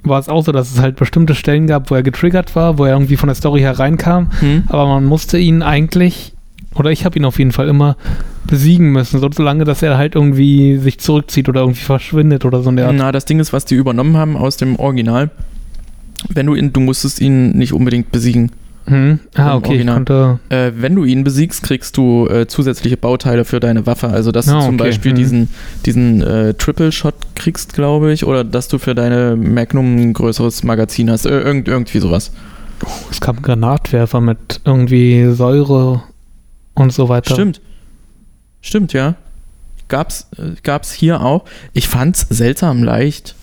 war es auch so, dass es halt bestimmte Stellen gab, wo er getriggert war, wo er irgendwie von der Story hereinkam, Hm? aber man musste ihn eigentlich, oder ich habe ihn auf jeden Fall immer besiegen müssen, so solange, dass er halt irgendwie sich zurückzieht oder irgendwie verschwindet oder so in der Art. Na, das Ding ist, was die übernommen haben aus dem Original. Wenn du ihn, du musstest ihn nicht unbedingt besiegen. Hm? Ah, okay, konnte, Äh, wenn du ihn besiegst, kriegst du äh, zusätzliche Bauteile für deine Waffe. Also, dass Ah, du zum okay. Beispiel Mhm. diesen, diesen äh, Triple Shot kriegst, glaube ich, oder dass du für deine Magnum ein größeres Magazin hast. Äh, irgend, irgendwie sowas. es gab einen Granatwerfer mit irgendwie Säure und so weiter. Stimmt. Stimmt, ja. Gab's, äh, gab's hier auch. Ich fand's seltsam leicht.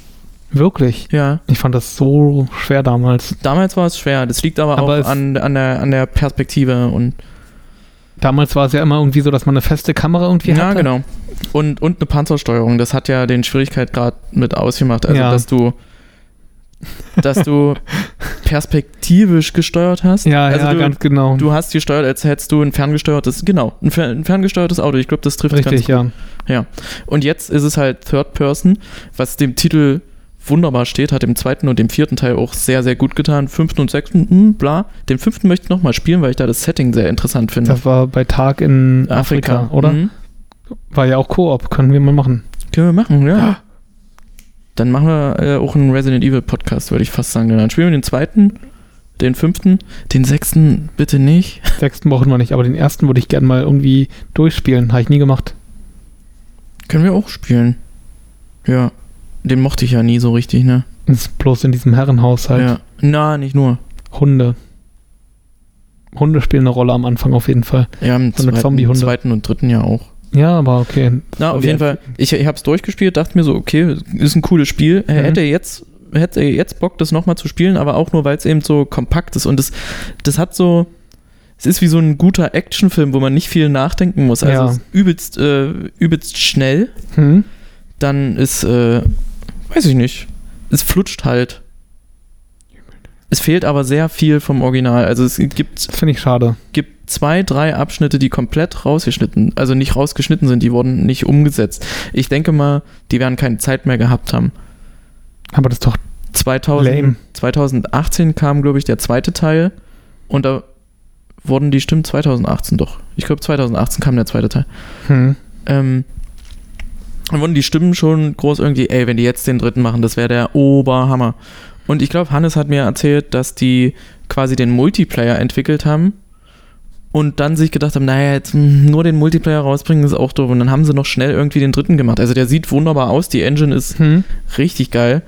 Wirklich. Ja. Ich fand das so schwer damals. Damals war es schwer. Das liegt aber, Aber auch an, an, der, an der Perspektive und Damals war es ja immer irgendwie so, dass man eine feste Kamera irgendwie Ja, hatte. genau. Und, und eine Panzersteuerung, das hat ja den Schwierigkeitsgrad mit ausgemacht. Also, Ja. dass du dass du perspektivisch gesteuert hast. Ja, also ja, du, ganz genau. du hast gesteuert, als hättest du ein ferngesteuertes, genau, ein, fer ein ferngesteuertes Auto. Ich glaube, das trifft Richtig, ganz ja. gut. Und jetzt ist es halt Third Person, was dem Titel wunderbar steht, hat dem zweiten und dem vierten Teil auch sehr, sehr gut getan. Fünften und sechsten, hm, bla. Den fünften möchte ich nochmal spielen, weil ich da das Setting sehr interessant finde. Das war bei Tag in Afrika, oder? Mhm. War ja auch Koop, können wir mal machen. Können wir machen, ja. Dann machen wir äh, auch einen Resident Evil Podcast, würde ich fast sagen. Dann spielen wir den zweiten, den fünften, den sechsten bitte nicht. Sechsten brauchen wir nicht, aber den ersten würde ich gerne mal irgendwie durchspielen. Habe ich nie gemacht. Können wir auch spielen. Ja. Den mochte ich ja nie so richtig, ne? Ist bloß in diesem Herrenhaus halt. Ja. Na, nicht nur. Hunde. Hunde spielen eine Rolle am Anfang auf jeden Fall. Ja, im So zweiten, Zombiehunde. zweiten und dritten ja auch. Ja, aber okay. Na, auf jeden Fall. Ich, ich habe es durchgespielt, dachte mir so, okay, ist ein cooles Spiel. Er Mhm. hätte jetzt hätte jetzt Bock, das nochmal zu spielen, aber auch nur, weil es eben so kompakt ist. Und das, das hat so, es ist wie so ein guter Actionfilm, wo man nicht viel nachdenken muss. Also Ja. übelst, äh, übelst schnell. Hm? Dann ist, äh, weiß ich nicht, es flutscht halt. Es fehlt aber sehr viel vom Original. Also es gibt, finde ich schade. gibt zwei, drei Abschnitte, die komplett rausgeschnitten, also nicht rausgeschnitten sind, die wurden nicht umgesetzt. Ich denke mal, die werden keine Zeit mehr gehabt haben. Aber das ist doch 2000, Lame. 2018 kam, glaube ich, der zweite Teil und da wurden die Stimmen 2018 doch. Ich glaube, 2018 kam der zweite Teil. hm. Ähm, wurden die Stimmen schon groß irgendwie, ey, wenn die jetzt den dritten machen, das wäre der Oberhammer. Und ich glaube, Hannes hat mir erzählt, dass die quasi den Multiplayer entwickelt haben und dann sich gedacht haben, naja, jetzt hm, nur den Multiplayer rausbringen ist auch doof. Und dann haben sie noch schnell irgendwie den dritten gemacht. Also der sieht wunderbar aus, die Engine ist Hm. richtig geil.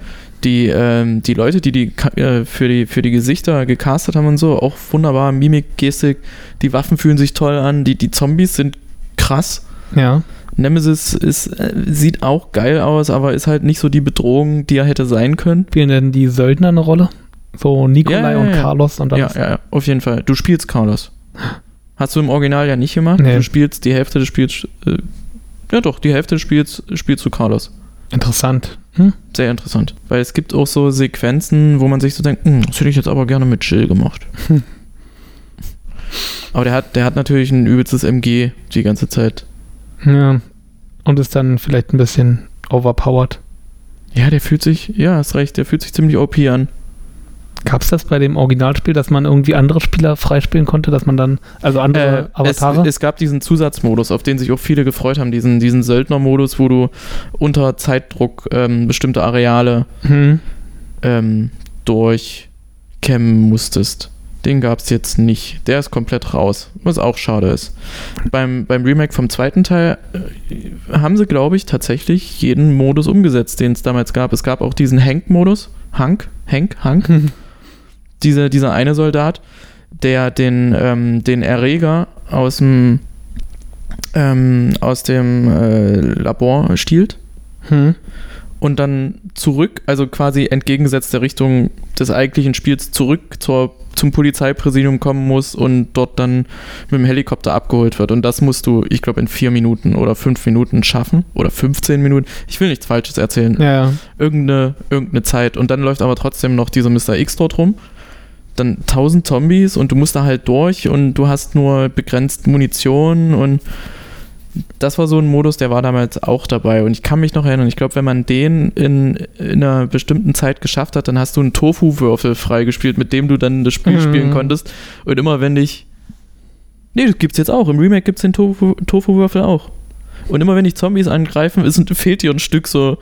Die, ähm, die Leute, die, die äh, für, die für die Gesichter gecastet haben und so, auch wunderbar, Mimik, Gestik, die Waffen fühlen sich toll an, die, die Zombies sind krass. Ja. Nemesis ist, äh, sieht auch geil aus, aber ist halt nicht so die Bedrohung, die er hätte sein können. Spielen denn die Söldner eine Rolle? So Nikolai Ja, ja, und ja. Carlos und dann. Ja, ja, ja, auf jeden Fall. Du spielst Carlos. Hast du im Original ja nicht gemacht. Nee. Du spielst die Hälfte des Spiels. Äh, ja, doch, die Hälfte des Spiels spielst du Carlos. Interessant. Hm? Sehr interessant. Weil es gibt auch so Sequenzen, wo man sich so denkt, "Hm, das hätte ich jetzt aber gerne mit Jill gemacht. Hm. Aber der hat, der hat natürlich ein übelstes MG die ganze Zeit. Ja. Und ist dann vielleicht ein bisschen overpowered. Ja, der fühlt sich, ja, hast recht, der fühlt sich ziemlich OP an. Gab es das bei dem Originalspiel, dass man irgendwie andere Spieler freispielen konnte, dass man dann, also andere Äh, es, Avatare? es gab diesen Zusatzmodus, auf den sich auch viele gefreut haben, diesen, diesen Söldnermodus, wo du unter Zeitdruck ähm, bestimmte Areale hm. ähm, durchkämmen musstest. Den gab es jetzt nicht. Der ist komplett raus, was auch schade ist. Beim, beim Remake vom zweiten Teil äh, haben sie, glaube ich, tatsächlich jeden Modus umgesetzt, den es damals gab. Es gab auch diesen Hank-Modus. Hank? Hank? Hank? Diese, dieser eine Soldat, der den, ähm, den Erreger aus dem, ähm, aus dem äh, Labor stiehlt Hm. Und dann zurück, also quasi entgegengesetzt der Richtung des eigentlichen Spiels zurück zur, zum Polizeipräsidium kommen muss und dort dann mit dem Helikopter abgeholt wird. Und das musst du, ich glaube, in vier Minuten oder fünf Minuten schaffen. Oder 15 Minuten. Ich will nichts Falsches erzählen. Ja. Irgendeine, irgendeine Zeit. Und dann läuft aber trotzdem noch dieser Mr. X dort rum. Dann tausend Zombies und du musst da halt durch und du hast nur begrenzt Munition und das war so ein Modus, der war damals auch dabei. Und ich kann mich noch erinnern, ich glaube, wenn man den in, in einer bestimmten Zeit geschafft hat, dann hast du einen Tofu-Würfel freigespielt, mit dem du dann das Spiel Mhm. spielen konntest. Und immer wenn dich. Nee, das gibt's jetzt auch. Im Remake gibt's den Tofu- Tofu-Würfel auch. Und immer wenn dich Zombies angreifen, ist, fehlt dir ein Stück so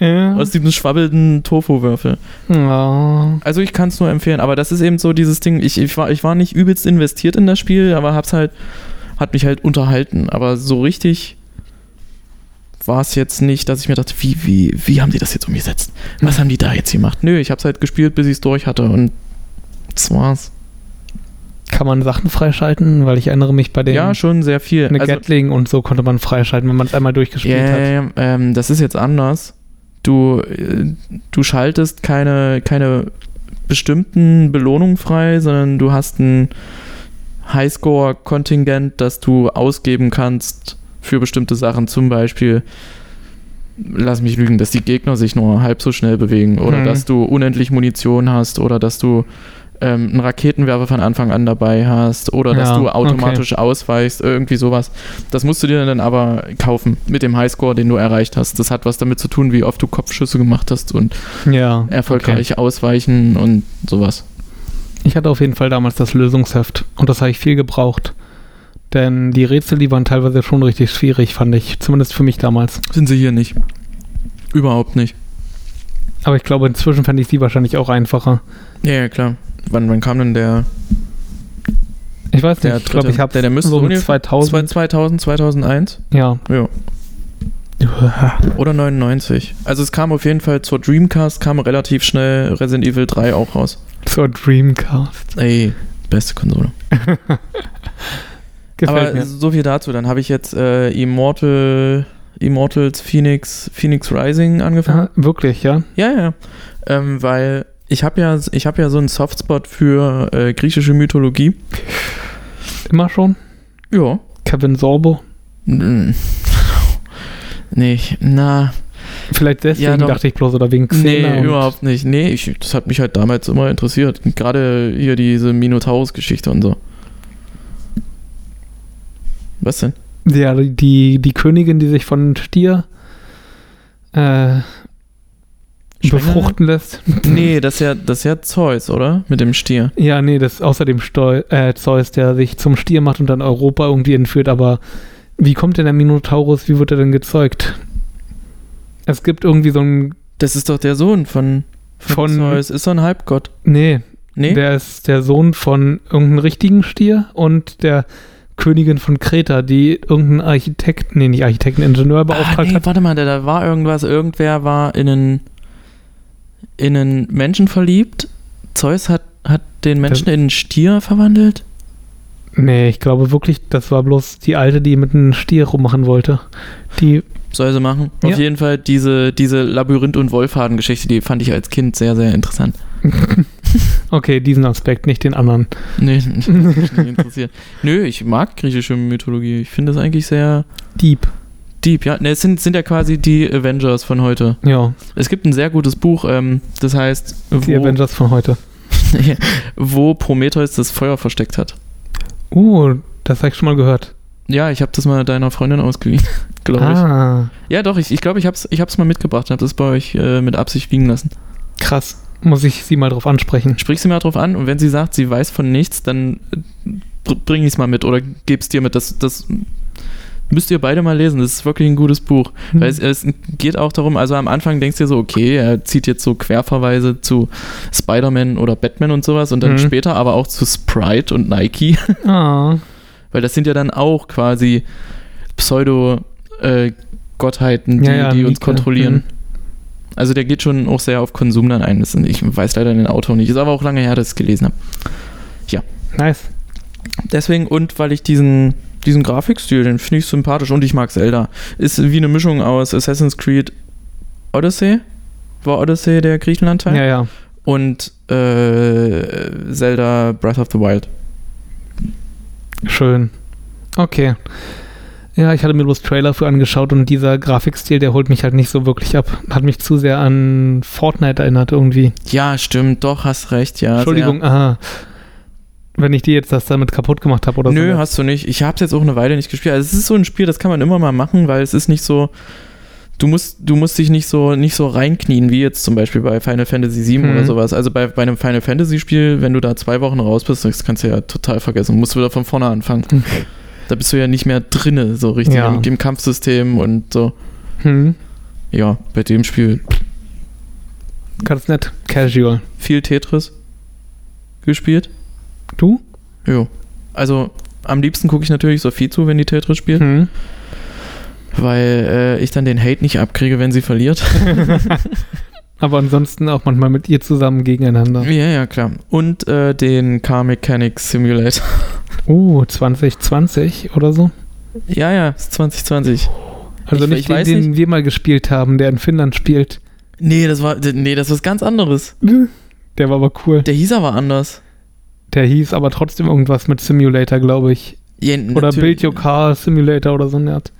ja. aus diesem schwabbelnden Tofu-Würfel. Ja. Also ich kann es nur empfehlen, aber das ist eben so dieses Ding, ich, ich, war, ich war nicht übelst investiert in das Spiel, aber hab's halt, hat mich halt unterhalten. Aber so richtig war es jetzt nicht, dass ich mir dachte, wie, wie, wie haben die das jetzt umgesetzt? Was haben die da jetzt gemacht? Nö, ich hab's halt gespielt, bis ich es durch hatte und das war's. Kann man Sachen freischalten? Weil ich erinnere mich bei dem Ja, schon sehr viel. eine Also, Gatling und so konnte man freischalten, wenn man es einmal durchgespielt Ja, hat. ähm, das ist jetzt anders. Du, äh, du schaltest keine, keine bestimmten Belohnungen frei, sondern du hast ein Highscore-Kontingent, das du ausgeben kannst für bestimmte Sachen. Zum Beispiel, lass mich lügen, dass die Gegner sich nur halb so schnell bewegen oder Mhm. dass du unendlich Munition hast oder dass du ähm, einen Raketenwerfer von Anfang an dabei hast oder dass Ja, du automatisch ausweichst, irgendwie sowas. Das musst du dir dann aber kaufen mit dem Highscore, den du erreicht hast. Das hat was damit zu tun, wie oft du Kopfschüsse gemacht hast und Ja. erfolgreich ausweichen und sowas. Ich hatte auf jeden Fall damals das Lösungsheft und das habe ich viel gebraucht. Denn die Rätsel, die waren teilweise schon richtig schwierig, fand ich. Zumindest für mich damals. Sind sie hier nicht. Überhaupt nicht. Aber ich glaube, inzwischen fände ich sie wahrscheinlich auch einfacher. Ja, ja, klar. Wann, wann kam denn der, Ich weiß der nicht, ich glaube, ich habe der, der müsste so mit ungefähr 2000. 2000, 2001? Ja. Ja. Oder 99. Also es kam auf jeden Fall zur Dreamcast, kam relativ schnell Resident Evil 3 auch raus. Zur Dreamcast. Ey, beste Konsole. Gefällt Aber mir. so viel dazu. Dann habe ich jetzt äh, Immortal, Immortals Phoenix, Phoenix Rising angefangen. Ah, wirklich, ja? Ja, ja. Ähm, weil ich habe ja, ich habe ja so einen Softspot für äh, griechische Mythologie. Immer schon? Ja. Kevin Sorbo? Nee, na. Vielleicht deswegen Ja, dachte ich bloß, oder wegen Nee, Xena und- überhaupt nicht. Nee, ich, das hat mich halt damals immer interessiert. Gerade hier diese Minotaurus-Geschichte und so. Was denn? Ja, die, die Königin, die sich von Stier äh, befruchten lässt. Nee, das ist, ja, das ist ja Zeus, oder? Mit dem Stier. Ja, nee, das ist außerdem Steu äh, Zeus, der sich zum Stier macht und dann Europa irgendwie entführt. Aber wie kommt denn der Minotaurus, wie wird er denn gezeugt? Es gibt irgendwie so ein, Das ist doch der Sohn von, von, Von- Zeus. Ist so ein Halbgott. nee, Nee? der ist der Sohn von irgendeinem richtigen Stier und der Königin von Kreta, die irgendeinen Architekt, nee, nicht Architekten, Ingenieur ah, beauftragt nee, hat. warte mal, da, da war irgendwas. Irgendwer war in einen, in einen Menschen verliebt. Zeus hat, hat den Menschen in einen Stier verwandelt. Nee, ich glaube wirklich, das war bloß die alte, die mit einem Stier rummachen wollte. Die, Soll sie machen. Ja. Auf jeden Fall diese, diese Labyrinth- und Wollfaden-Geschichte, die fand ich als Kind sehr, sehr interessant. okay, diesen Aspekt, nicht den anderen. Nee, mich nicht interessiert. Nö, ich mag griechische Mythologie. Ich finde das eigentlich sehr Dieb. deep. Ja, ne, es sind, sind ja quasi die Avengers von heute. Ja, Es gibt ein sehr gutes Buch, ähm, das heißt, die Avengers von heute. wo Prometheus das Feuer versteckt hat. Uh, das habe ich schon mal gehört. Ja, ich habe das mal deiner Freundin ausgeliehen, glaube Ah, ich. Ja, doch, ich glaube, ich, glaub, ich habe es ich hab's mal mitgebracht, habe das bei euch äh, mit Absicht liegen lassen. krass. Muss ich sie mal drauf ansprechen. Sprich sie mal drauf an und wenn sie sagt, sie weiß von nichts, dann äh, br- bring ich es mal mit oder geb's dir mit. Das, das müsst ihr beide mal lesen. Das ist wirklich ein gutes Buch. Hm. Weil es, es geht auch darum, also am Anfang denkst du dir so, okay, er zieht jetzt so Querverweise zu Spider-Man oder Batman und sowas und dann Mhm. später aber auch zu Sprite und Nike, Ah, weil das sind ja dann auch quasi Pseudo-Gottheiten, die, Ja, ja, die uns Mieke. kontrollieren. Mhm. Also der geht schon auch sehr auf Konsum dann ein. Das, ich weiß leider den Autor nicht. Ist aber auch lange her, dass ich es gelesen habe. nice. Deswegen und weil ich diesen, diesen Grafikstil, den finde ich sympathisch und ich mag Zelda. Ist wie eine Mischung aus Assassin's Creed Odyssey. War Odyssey der Griechenland-Teil? Ja, ja. Und äh, Zelda Breath of the Wild. Schön. Okay. Ja, ich hatte mir bloß Trailer für angeschaut und dieser Grafikstil, der holt mich halt nicht so wirklich ab. Hat mich zu sehr an Fortnite erinnert irgendwie. Ja, stimmt, doch, hast recht, ja. Entschuldigung, aha. Wenn ich dir jetzt das damit kaputt gemacht habe oder Sehr. so. Nö, hast du nicht. Ich habe es jetzt auch eine Weile nicht gespielt. Also es ist so ein Spiel, das kann man immer mal machen, weil es ist nicht so. Du musst, du musst dich nicht so, nicht so reinknien, wie jetzt zum Beispiel bei Final Fantasy VII Mhm. oder sowas. Also bei, bei einem Final Fantasy Spiel, wenn du da zwei Wochen raus bist, das kannst du ja total vergessen. Musst du wieder von vorne anfangen. Hm. Da bist du ja nicht mehr drinne, so richtig Ja. im, im Kampfsystem und so. Hm, Ja, bei dem Spiel ganz nett. Casual. viel Tetris gespielt. Du? Jo. Also am liebsten gucke ich natürlich Sophie zu, wenn die Tetris spielt, Hm. Weil äh, ich dann den Hate nicht abkriege, wenn sie verliert. Aber ansonsten auch manchmal mit ihr zusammen gegeneinander. ja, ja, klar. Und äh, den Car Mechanics Simulator. Oh, 2020 oder so? ja, ja, ist 2020. Also Ich- nicht ich den, den wir mal gespielt haben, der in Finnland spielt. Nee, das war nee, das ist was ganz anderes. Der war aber cool. Der hieß aber anders. Der hieß aber trotzdem irgendwas mit Simulator, glaube ich. Ja, Oder Build Your Car Simulator oder so eine Art.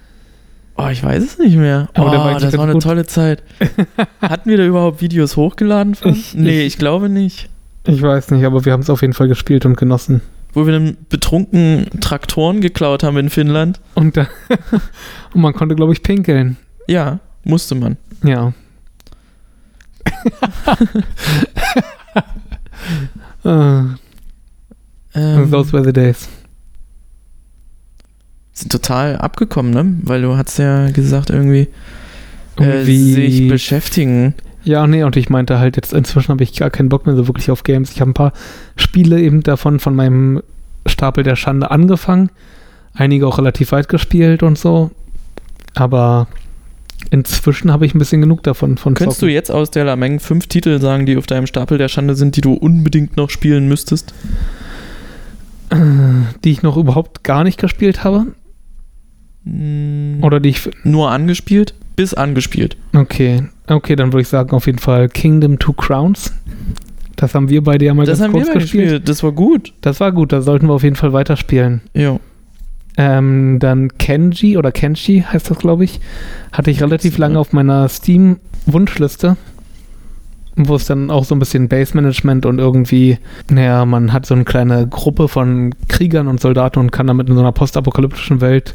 Oh, ich weiß es nicht mehr. Aber oh, der war das war eine gut. tolle Zeit. Hatten wir da überhaupt Videos hochgeladen von? Ich- nee, ich- ich glaube nicht. Ich weiß nicht, aber wir haben es auf jeden Fall gespielt und genossen. Wo wir dann betrunken Traktoren geklaut haben in Finnland. Und, da und man konnte, glaube ich, pinkeln. Ja, musste man. Ja. äh, Ähm, those were the days. Sind total abgekommen, ne? Weil du hast ja gesagt, irgendwie, äh, Irgendwie- sich beschäftigen. Ja, nee, und ich meinte halt jetzt, inzwischen habe ich gar keinen Bock mehr so wirklich auf Games. Ich habe ein paar Spiele eben davon von meinem Stapel der Schande angefangen. Einige auch relativ weit gespielt und so. Aber inzwischen habe ich ein bisschen genug davon. Von Könntest du Zocken. jetzt aus der Lameng fünf Titel sagen, die auf deinem Stapel der Schande sind, die du unbedingt noch spielen müsstest? die ich noch überhaupt gar nicht gespielt habe? Hm, Oder die ich. nur angespielt? Bis angespielt. Okay. Okay, dann würde ich sagen, auf jeden Fall Kingdom Two Crowns. Das haben wir beide ja mal Das ganz haben wir kurz gespielt. gespielt. Das war gut. Das war gut, da sollten wir auf jeden Fall weiterspielen. Ja. Ähm, dann Kenji oder Kenshi heißt das, glaube ich. Hatte ich relativ lange auf meiner Steam-Wunschliste. Wo es dann auch so ein bisschen Base-Management und irgendwie, naja, man hat so eine kleine Gruppe von Kriegern und Soldaten und kann damit in so einer postapokalyptischen Welt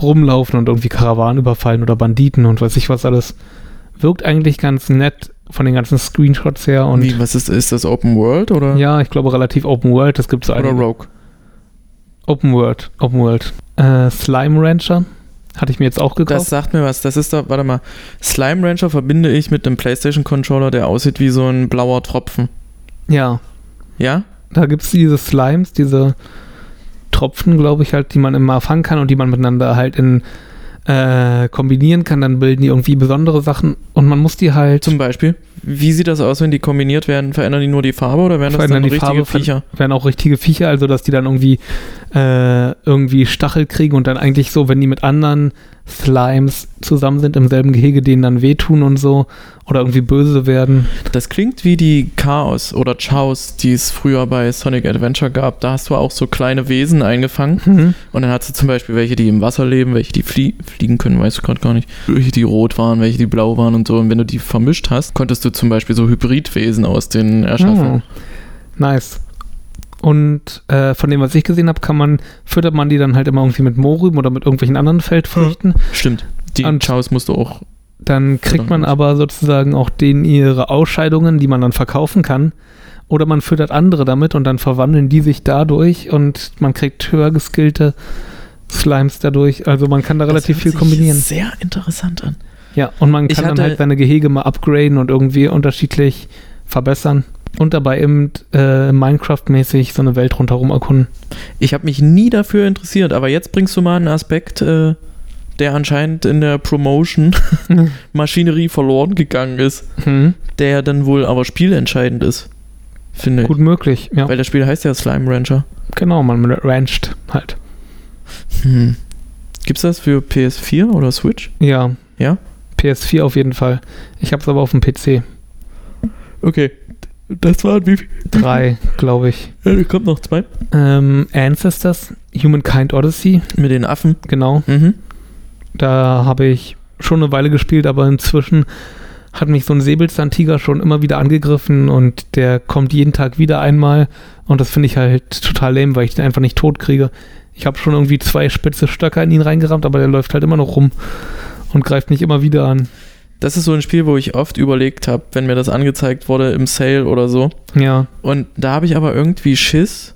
rumlaufen und irgendwie Karawanen überfallen oder Banditen und weiß ich was alles. Wirkt eigentlich ganz nett von den ganzen Screenshots her und Wie, was ist, ist das Open World oder, ja, ich glaube relativ Open World. Es gibt so oder Rogue? Open World, Open World. Äh, Slime Rancher hatte ich mir jetzt auch Das gekauft. sagt mir was. Das ist da, warte mal. Slime Rancher verbinde ich mit einem PlayStation Controller, der aussieht wie so ein blauer Tropfen. ja, Ja? da gibt es diese Slimes, diese Tropfen, glaube ich, halt, die man immer fangen kann und die man miteinander halt in äh, kombinieren kann. Dann bilden die irgendwie besondere Sachen und man muss die halt Zum Beispiel. Wie sieht das aus, wenn die kombiniert werden? Verändern die nur die Farbe oder werden das dann die richtige Farbe, Viecher? werden auch richtige Viecher, also dass die dann irgendwie äh, irgendwie Stachel kriegen und dann eigentlich so, wenn die mit anderen Slimes zusammen sind im selben Gehege, denen dann wehtun und so oder irgendwie böse werden. Das klingt wie die Chaos oder Chaos, die es früher bei Sonic Adventure gab. Da hast du auch so kleine Wesen eingefangen Mhm. und dann hast du zum Beispiel welche, die im Wasser leben, welche, die flie fliegen können, weißt du gerade gar nicht. Welche, die rot waren, welche, die blau waren und so. Und wenn du die vermischt hast, konntest du zum Beispiel so Hybridwesen aus denen erschaffen. Mhm. Nice. Und äh, von dem, was ich gesehen habe, kann man, füttert man die dann halt immer irgendwie mit Mohrrüben oder mit irgendwelchen anderen Feldfrüchten. Stimmt. Die Und- Chaos musst du auch. Dann kriegt man aber sozusagen auch denen ihre Ausscheidungen, die man dann verkaufen kann. Oder man füttert andere damit und dann verwandeln die sich dadurch und man kriegt höher geskillte Slimes dadurch. Also man kann da relativ Das viel hört sich kombinieren. Sehr interessant an. Ja, und man Ich kann dann halt seine Gehege mal upgraden und irgendwie unterschiedlich verbessern. Und dabei eben äh, Minecraft-mäßig so eine Welt rundherum erkunden. Ich habe mich nie dafür interessiert, aber jetzt bringst du mal einen Aspekt, äh, der anscheinend in der Promotion-Maschinerie verloren gegangen ist, Hm, der dann wohl aber spielentscheidend ist, finde gut möglich, ja. ich. Weil das Spiel heißt ja Slime Rancher. Genau, man rancht halt. Hm. Gibt's das für PS4 oder Switch? Ja. Ja? PS4 auf jeden Fall. Ich habe es aber auf dem PC. Okay. Das waren wie viel? Drei, glaube ich. Ja, da kommt noch zwei. Ähm, Ancestors, Humankind Odyssey, Mit den Affen. genau. Mhm. Da habe ich schon eine Weile gespielt, aber inzwischen hat mich so ein Säbelzahntiger schon immer wieder angegriffen und der kommt jeden Tag wieder einmal und das finde ich halt total lame, weil ich den einfach nicht tot kriege. Ich habe schon irgendwie zwei spitze Stöcker in ihn reingerammt, aber der läuft halt immer noch rum und greift mich immer wieder an. Das ist so ein Spiel, wo ich oft überlegt habe, wenn mir das angezeigt wurde im Sale oder so. Ja, Und da habe ich aber irgendwie Schiss,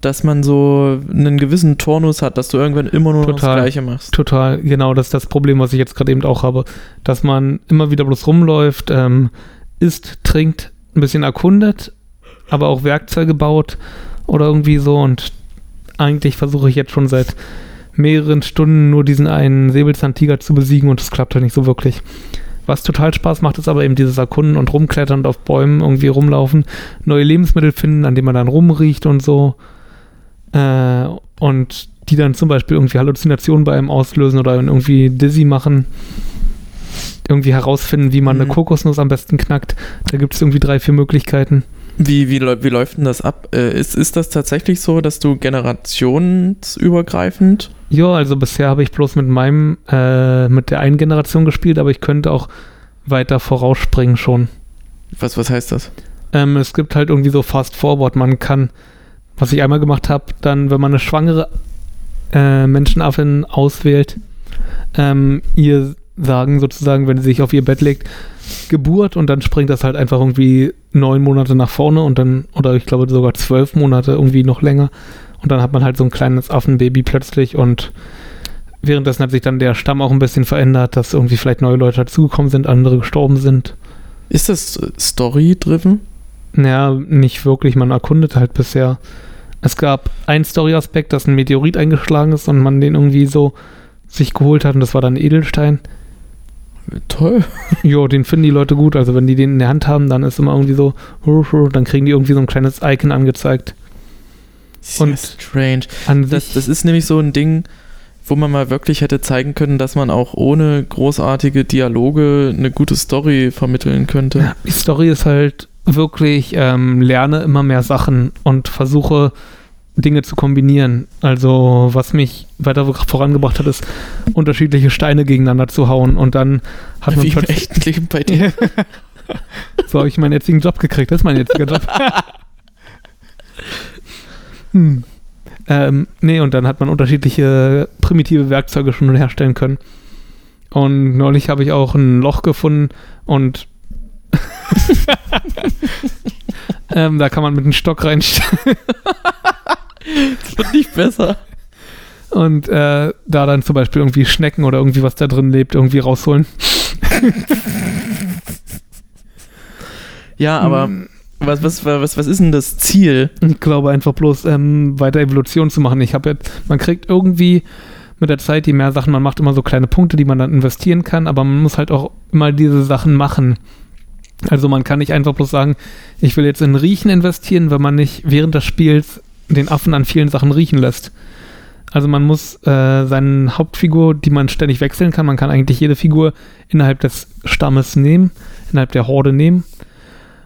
dass man so einen gewissen Turnus hat, dass du irgendwann immer nur noch das Total. Gleiche machst. total. Genau, das ist das Problem, was ich jetzt gerade eben auch habe. Dass man immer wieder bloß rumläuft, ähm, isst, trinkt, ein bisschen erkundet, aber auch Werkzeuge baut oder irgendwie so. Und eigentlich versuche ich jetzt schon seit mehreren Stunden nur diesen einen Säbelzahntiger zu besiegen und das klappt halt nicht so wirklich. Was total Spaß macht, ist aber eben dieses Erkunden und rumklettern und auf Bäumen irgendwie rumlaufen, neue Lebensmittel finden, an denen man dann rumriecht und so. Äh, und die dann zum Beispiel irgendwie Halluzinationen bei einem auslösen oder irgendwie dizzy machen. Irgendwie herausfinden, wie man eine Mhm. Kokosnuss am besten knackt. Da gibt es irgendwie drei, vier Möglichkeiten. Wie, wie, wie läuft denn das ab? Äh, ist, ist das tatsächlich so, dass du generationsübergreifend? Ja, also bisher habe ich bloß mit meinem, äh, mit der einen Generation gespielt, aber ich könnte auch weiter vorausspringen schon. Was, was heißt das? Ähm, es gibt halt irgendwie so Fast Forward. Man kann, was ich einmal gemacht habe, dann, wenn man eine schwangere äh, Menschenaffin auswählt, ähm, ihr sagen sozusagen, wenn sie sich auf ihr Bett legt, Geburt und dann springt das halt einfach irgendwie neun Monate nach vorne und dann, oder ich glaube sogar zwölf Monate, irgendwie noch länger. Und dann hat man halt so ein kleines Affenbaby plötzlich und währenddessen hat sich dann der Stamm auch ein bisschen verändert, dass irgendwie vielleicht neue Leute dazugekommen sind, andere gestorben sind. Ist das Story-driven? Naja, nicht wirklich. Man erkundet halt bisher. Es gab einen Story-Aspekt, dass ein Meteorit eingeschlagen ist und man den irgendwie so sich geholt hat und das war dann Edelstein. Toll. Jo, den finden die Leute gut. Also wenn die den in der Hand haben, dann ist immer irgendwie so, dann kriegen die irgendwie so ein kleines Icon angezeigt. Sehr Und strange. An Das, das ist nämlich so ein Ding, wo man mal wirklich hätte zeigen können, dass man auch ohne großartige Dialoge eine gute Story vermitteln könnte. ja, die Story ist halt wirklich, ähm, lerne immer mehr Sachen und versuche Dinge zu kombinieren. Also was mich weiter vorangebracht hat, ist unterschiedliche Steine gegeneinander zu hauen und dann hat man Wie im plötzlich echten Leben bei dir. so habe ich meinen jetzigen Job gekriegt. Das ist mein jetziger Job. hm. ähm, nee, und dann hat man unterschiedliche primitive Werkzeuge schon herstellen können. Und neulich habe ich auch ein Loch gefunden und ähm, da kann man mit einem Stock reinstellen. Das wird nicht besser. Und äh, da dann zum Beispiel irgendwie Schnecken oder irgendwie was da drin lebt, irgendwie rausholen. Ja, aber Hm. Was, was, was, was ist denn das Ziel? Ich glaube einfach bloß ähm, weiter Evolution zu machen. Ich habe jetzt, man kriegt irgendwie mit der Zeit, je mehr Sachen man macht, immer so kleine Punkte, die man dann investieren kann, aber man muss halt auch immer diese Sachen machen. Also man kann nicht einfach bloß sagen, ich will jetzt in Riechen investieren, wenn man nicht während des Spiels den Affen an vielen Sachen riechen lässt. Also man muss äh, seine Hauptfigur, die man ständig wechseln kann, man kann eigentlich jede Figur innerhalb des Stammes nehmen, innerhalb der Horde nehmen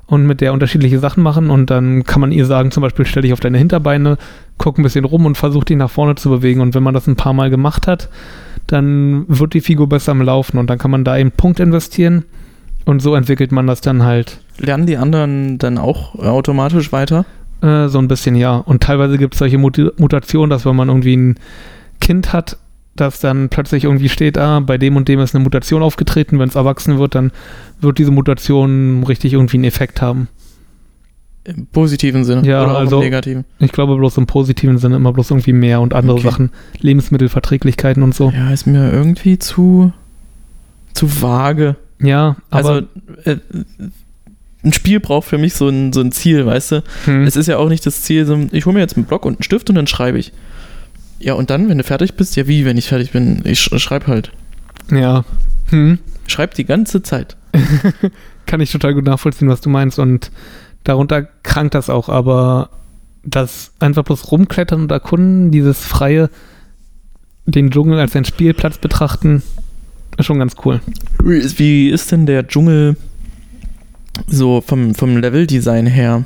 und mit der unterschiedliche Sachen machen und dann kann man ihr sagen, zum Beispiel stell dich auf deine Hinterbeine, guck ein bisschen rum und versuch dich nach vorne zu bewegen und wenn man das ein paar Mal gemacht hat, dann wird die Figur besser am Laufen und dann kann man da einen Punkt investieren und so entwickelt man das dann halt Lernen die anderen dann auch automatisch weiter? äh, so ein bisschen, ja. Und teilweise gibt es solche Muti- Mutationen, dass wenn man irgendwie ein Kind hat, das dann plötzlich irgendwie steht, ah, bei dem und dem ist eine Mutation aufgetreten, wenn es erwachsen wird, dann wird diese Mutation richtig irgendwie einen Effekt haben. Im positiven Sinne Ja, oder also- im negativen? Ich glaube bloß im positiven Sinne immer bloß irgendwie mehr und andere Okay. Sachen, Lebensmittelverträglichkeiten und so. Ja, ist mir irgendwie zu, zu vage. Ja, aber also, äh, ein Spiel braucht für mich so ein, so ein Ziel, weißt du? hm, Es ist ja auch nicht das Ziel, so, ich hole mir jetzt einen Block und einen Stift und dann schreibe ich. Ja, und dann, wenn du fertig bist, ja, wie, wenn ich fertig bin? Ich sch schreibe halt. ja. Hm. Schreib die ganze Zeit. kann ich total gut nachvollziehen, was du meinst. Und darunter krankt das auch, aber das einfach bloß rumklettern und erkunden, dieses freie, den Dschungel als einen Spielplatz betrachten, ist schon ganz cool. Wie ist- Wie ist denn der Dschungel so vom, vom Leveldesign her?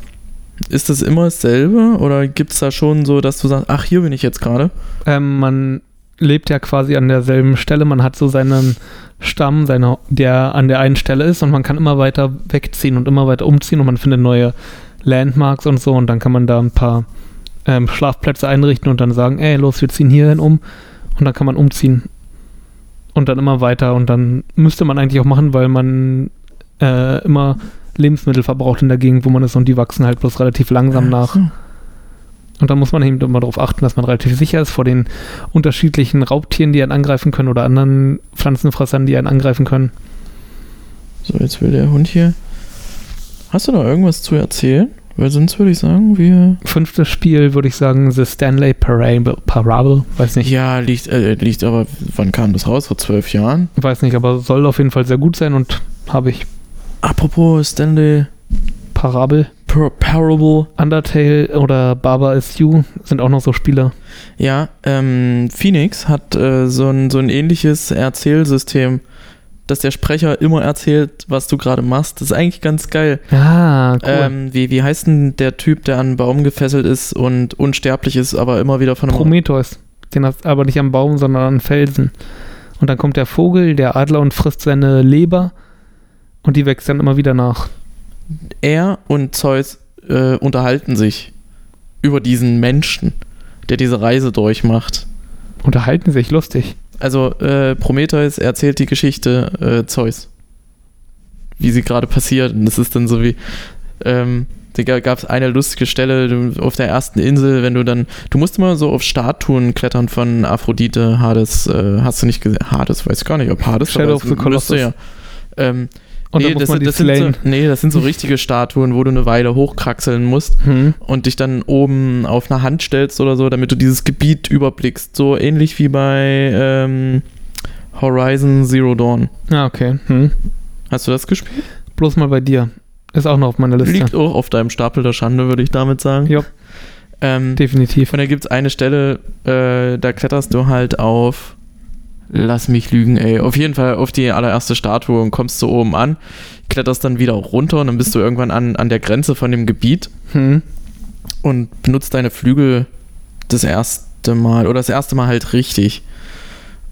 Ist das immer dasselbe oder gibt es da schon so, dass du sagst, ach, hier bin ich jetzt gerade? Ähm, man lebt ja quasi an derselben Stelle, man hat so seinen Stamm, seine, der an der einen Stelle ist und man kann immer weiter wegziehen und immer weiter umziehen und man findet neue Landmarks und so und dann kann man da ein paar ähm, Schlafplätze einrichten und dann sagen, ey, los, wir ziehen hierhin um und dann kann man umziehen und dann immer weiter und dann müsste man eigentlich auch machen, weil man äh, immer Lebensmittel verbraucht in der Gegend, wo man ist und die wachsen halt bloß relativ langsam nach. So. Und da muss man eben immer darauf achten, dass man relativ sicher ist vor den unterschiedlichen Raubtieren, die einen angreifen können oder anderen Pflanzenfressern, die einen angreifen können. So, jetzt will der Hund hier. Hast du noch irgendwas zu erzählen? Weil sonst würde ich sagen, wir. Fünftes Spiel würde ich sagen The Stanley Parable, Parable weiß nicht, Ja, liegt, äh, liegt aber. Wann kam das raus? Vor zwölf Jahren? weiß nicht, aber soll auf jeden Fall sehr gut sein und habe ich Apropos Stanley Parable, Par Parable. Undertale oder Baba is You sind auch noch so Spiele. Ja, ähm, Phoenix hat äh, so, ein, so ein ähnliches Erzählsystem, dass der Sprecher immer erzählt, was du gerade machst. Das ist eigentlich ganz geil. Ah, cool. Ähm, wie, wie heißt denn der Typ, der an einen Baum gefesselt ist und unsterblich ist, aber immer wieder von einem. Prometheus. Den hast aber nicht am Baum, sondern an Felsen. Und dann kommt der Vogel, der Adler und frisst seine Leber und die wächst dann immer wieder nach. er und Zeus äh, unterhalten sich über diesen Menschen, der diese Reise durchmacht. Unterhalten sich, lustig. Also äh, Prometheus erzählt die Geschichte äh, Zeus, wie sie gerade passiert. Und das ist dann so wie, ähm, da gab es eine lustige Stelle auf der ersten Insel, wenn du dann, du musst immer so auf Statuen klettern von Aphrodite, Hades, äh, hast du nicht gesehen? Hades, weiß ich gar nicht, ob Hades Shadow of the Colossus. Ja. Ähm, Und nee, dann muss das, man die das sind so, nee, das sind so richtige Statuen, wo du eine Weile hochkraxeln musst Hm. und dich dann oben auf eine Hand stellst oder so, damit du dieses Gebiet überblickst. So ähnlich wie bei ähm, Horizon Zero Dawn. Ah, okay. Hm. Hast du das gespielt? Bloß mal bei dir. Ist auch noch auf meiner Liste. Liegt auch auf deinem Stapel der Schande, würde ich damit sagen. Ja. Ähm, Definitiv. und da gibt es eine Stelle, äh, da kletterst du halt auf. Lass mich lügen, ey. Auf jeden Fall auf die allererste Statue und kommst du oben an, kletterst dann wieder runter und dann bist du irgendwann an, an der Grenze von dem Gebiet Hm. und benutzt deine Flügel das erste Mal oder das erste Mal halt richtig.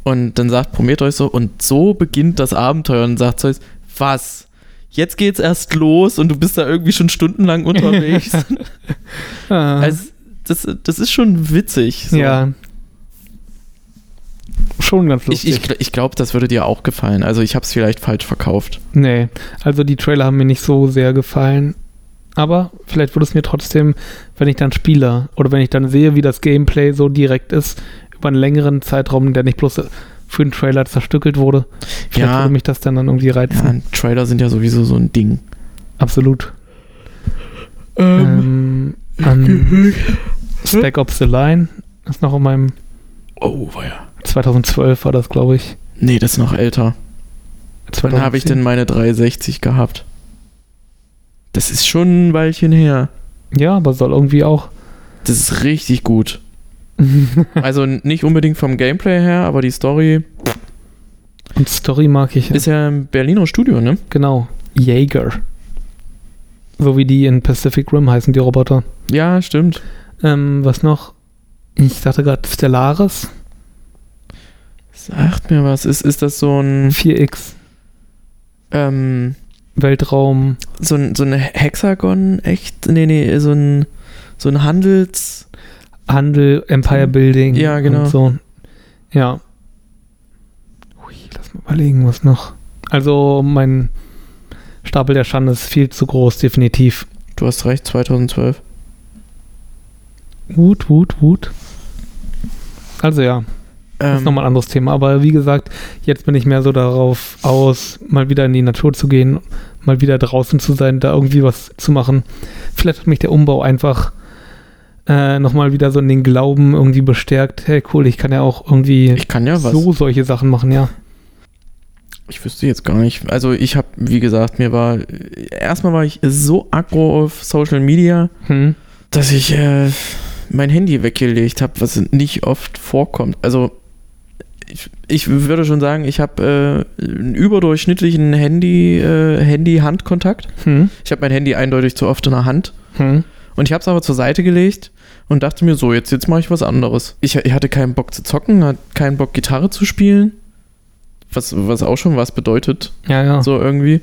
Und dann sagt Prometheus so, und so beginnt das Abenteuer. Und sagt Zeus, was? Jetzt geht's erst los und du bist da irgendwie schon stundenlang unterwegs. Ah, also, das, das ist schon witzig. So. ja. Schon ganz Ich, lustig. ich, gl- ich glaube, das würde dir auch gefallen. Also ich habe es vielleicht falsch verkauft. nee, also die Trailer haben mir nicht so sehr gefallen. Aber vielleicht würde es mir trotzdem, wenn ich dann spiele oder wenn ich dann sehe, wie das Gameplay so direkt ist, über einen längeren Zeitraum, der nicht bloß für den Trailer zerstückelt wurde, vielleicht Ja. würde mich das dann, dann irgendwie reizen. Ja, Trailer sind ja sowieso so ein Ding. Absolut. Ähm, an Spec Ops The Line ist noch in meinem oh, war ja. 2012 war das, glaube ich. Nee, das ist noch älter. Wann habe ich 2010. denn meine 360 gehabt? Das ist schon ein Weilchen her. Ja, aber soll irgendwie auch. Das ist richtig gut. Also nicht unbedingt vom Gameplay her, aber die Story Und Story mag ich. ist ja im Berliner Studio, ne? Genau. Jaeger. So wie die in Pacific Rim heißen, die Roboter. Ja, stimmt. Ähm, was noch? Ich sagte gerade Stellaris Sagt mir was. Ist, ist das so ein, 4X. ähm, Weltraum. so ein, so ein Hexagon, echt? Nee, nee, so ein, so ein Handels... Handel, Empire Building. Ja, genau. So. Ja. Ui, lass mal überlegen, was noch. Also, mein Stapel der Schande ist viel zu groß, definitiv. Du hast recht, 2012. Wut, Wut, Wut. Also ja, das ist nochmal ein anderes Thema. Aber wie gesagt, jetzt bin ich mehr so darauf aus, mal wieder in die Natur zu gehen, mal wieder draußen zu sein, da irgendwie was zu machen. Vielleicht hat mich der Umbau einfach äh, nochmal wieder so in den Glauben irgendwie bestärkt. Hey, cool, ich kann ja auch irgendwie Ich kann ja was. so solche Sachen machen, ja. Ich wüsste jetzt gar nicht. Also ich habe, wie gesagt, mir war, erstmal war ich so aggro auf Social Media, Hm. dass ich äh, mein Handy weggelegt habe, was nicht oft vorkommt. Also ich, ich würde schon sagen, ich habe äh, einen überdurchschnittlichen Handy, äh, Handy-Handkontakt. Hm. Ich habe mein Handy eindeutig zu oft in der Hand. Hm. Und ich habe es aber zur Seite gelegt und dachte mir so, jetzt, jetzt mache ich was anderes. Ich, ich hatte keinen Bock zu zocken, hatte keinen Bock Gitarre zu spielen. Was, was auch schon was bedeutet, Ja, ja. so irgendwie.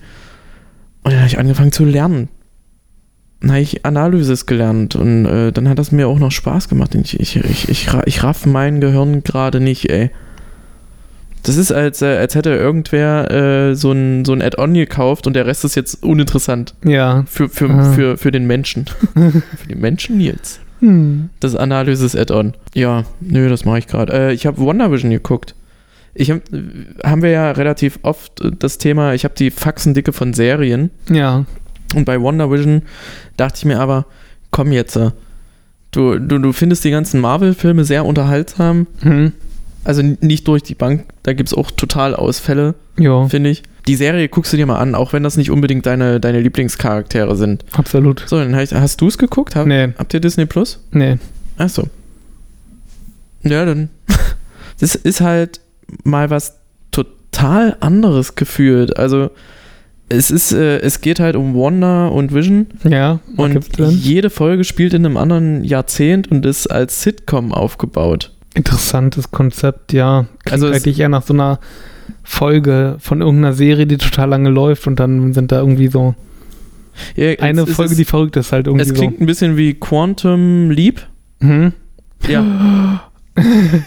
Und dann habe ich angefangen zu lernen. Dann habe ich Analysis gelernt und äh, dann hat das mir auch noch Spaß gemacht. Ich, ich, ich, ich, ich raff mein Gehirn gerade nicht, ey. Das ist, als, äh, als hätte irgendwer äh, so ein, so ein Add-on gekauft und der Rest ist jetzt uninteressant Ja. für, für, Ah. für, für den Menschen. für den Menschen jetzt. Hm. Das Analysis-Add-on. Ja, nö, das mache ich gerade. Äh, ich habe WandaVision geguckt. Ich hab, äh, haben wir ja relativ oft äh, das Thema, ich habe die Faxendicke von Serien. Ja. Und bei WandaVision dachte ich mir aber, komm jetzt. Du, du, du findest die ganzen Marvel-Filme sehr unterhaltsam. Hm. Also nicht durch die Bank, da gibt es auch total Ausfälle, finde ich. Die Serie guckst du dir mal an, auch wenn das nicht unbedingt deine, deine Lieblingscharaktere sind. absolut. So, dann hast, hast du es geguckt? Hab, Nee, Habt ihr Disney Plus? nee. Achso. Ja, dann. Das ist halt mal was total anderes gefühlt. Also, es ist, äh, es geht halt um Wanda und Vision Ja, und jede Folge spielt in einem anderen Jahrzehnt und ist als Sitcom aufgebaut. Interessantes Konzept, ja. Klingt Also eigentlich eher nach so einer Folge von irgendeiner Serie, die total lange läuft und dann sind da irgendwie so Ja, eine Folge, es, die verrückt ist halt irgendwie Es klingt ein bisschen wie Quantum Leap. so. Hm? Ja.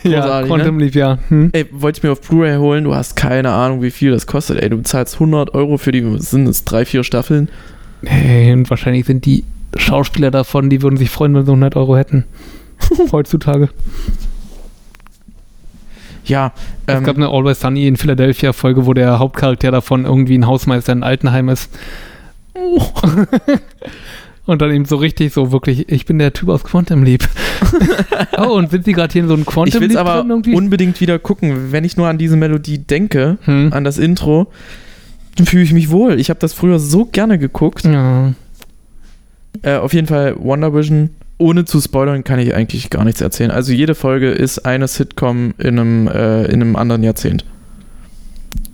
Ja, Großartig, Quantum Leap, ja. Hm? Ey, wollte ich mir auf Blu-ray holen, du hast keine Ahnung, wie viel das kostet. Ey, du bezahlst 100 Euro für die, sind es, drei, vier Staffeln? Hey, und wahrscheinlich sind die Schauspieler davon, die würden sich freuen, wenn sie 100 Euro hätten. Heutzutage. Ja, es ähm, gab eine Always Sunny in Philadelphia Folge, wo der Hauptcharakter davon irgendwie ein Hausmeister in Altenheim ist. Und dann eben so richtig, so wirklich, ich bin der Typ aus Quantum Leap. oh, und sind sie gerade hier in so einem ich Quantum will es Leap aber irgendwie? unbedingt wieder gucken. Wenn ich nur an diese Melodie denke, Hm. an das Intro, dann fühle ich mich wohl. Ich habe das früher so gerne geguckt. Ja. Äh, auf jeden Fall WandaVision ohne zu spoilern kann ich eigentlich gar nichts erzählen. Also jede Folge ist eine Sitcom in einem, äh, in einem anderen Jahrzehnt.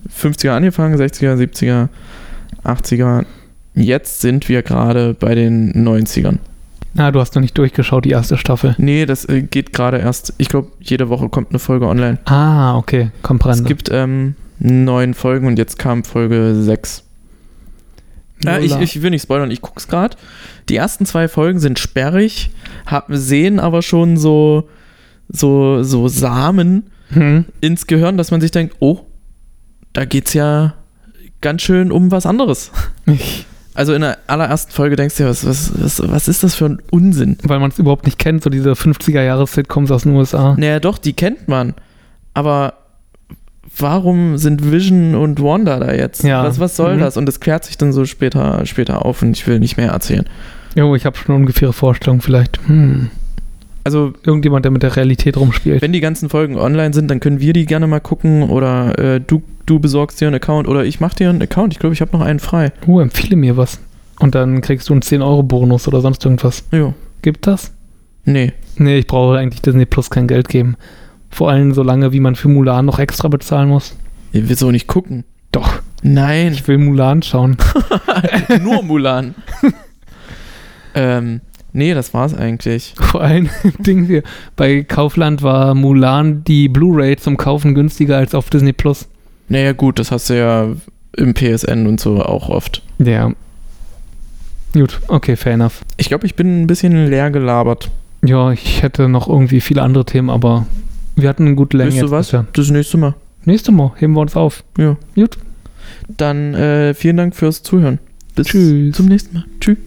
50er angefangen, 60er, 70er, 80er. Jetzt sind wir gerade bei den 90ern. Ah, du hast noch nicht durchgeschaut, die erste Staffel. Nee, das äh, geht gerade erst. Ich glaube, jede Woche kommt eine Folge online. Ah, okay, komprende. Es gibt ähm, neun Folgen und jetzt kam Folge 6. Äh, ich, ich, will nicht spoilern, ich guck's gerade. Die ersten zwei Folgen sind sperrig, hab, sehen aber schon so, so, so Samen hm. ins Gehirn, dass man sich denkt, oh, da geht's ja ganz schön um was anderes. Also in der allerersten Folge denkst du ja, was, was, was, was ist das für ein Unsinn? Weil man es überhaupt nicht kennt, so diese 50er-Jahres-Sitcoms aus den USA. Naja, doch, die kennt man. Aber warum sind Vision und Wanda da jetzt? Ja. Was, was soll Mhm. das? Und das klärt sich dann so später, später auf und ich will nicht mehr erzählen. Jo, ich habe schon eine ungefähre Vorstellung vielleicht. Hm. Also, Irgendjemand, der mit der Realität rumspielt. wenn die ganzen Folgen online sind, dann können wir die gerne mal gucken oder äh, du, du besorgst dir einen Account oder ich mach dir einen Account. Ich glaube, ich habe noch einen frei. Uh, empfehle mir was. Und dann kriegst du einen 10-Euro-Bonus oder sonst irgendwas. Jo. Gibt das? Nee. Nee, ich brauche eigentlich Disney Plus kein Geld geben. Vor allem so lange, wie man für Mulan noch extra bezahlen muss. Ich will so nicht gucken. Doch, Nein. ich will Mulan schauen. Nur Mulan. ähm, nee, das war's eigentlich. Vor allem Ding hier. Bei Kaufland war Mulan die Blu-ray zum Kaufen günstiger als auf Disney Plus. Naja, gut, das hast du ja im PSN und so auch oft. Ja. Gut, okay, fair enough. Ich glaube, ich bin ein bisschen leer gelabert. Ja, ich hätte noch irgendwie viele andere Themen, aber wir hatten eine gute Länge. Weißt du was? Bisher. Das nächste Mal. Nächste Mal heben wir uns auf. Ja. Gut. Dann äh, vielen Dank fürs Zuhören. Bis Tschüss. zum nächsten Mal. Tschüss.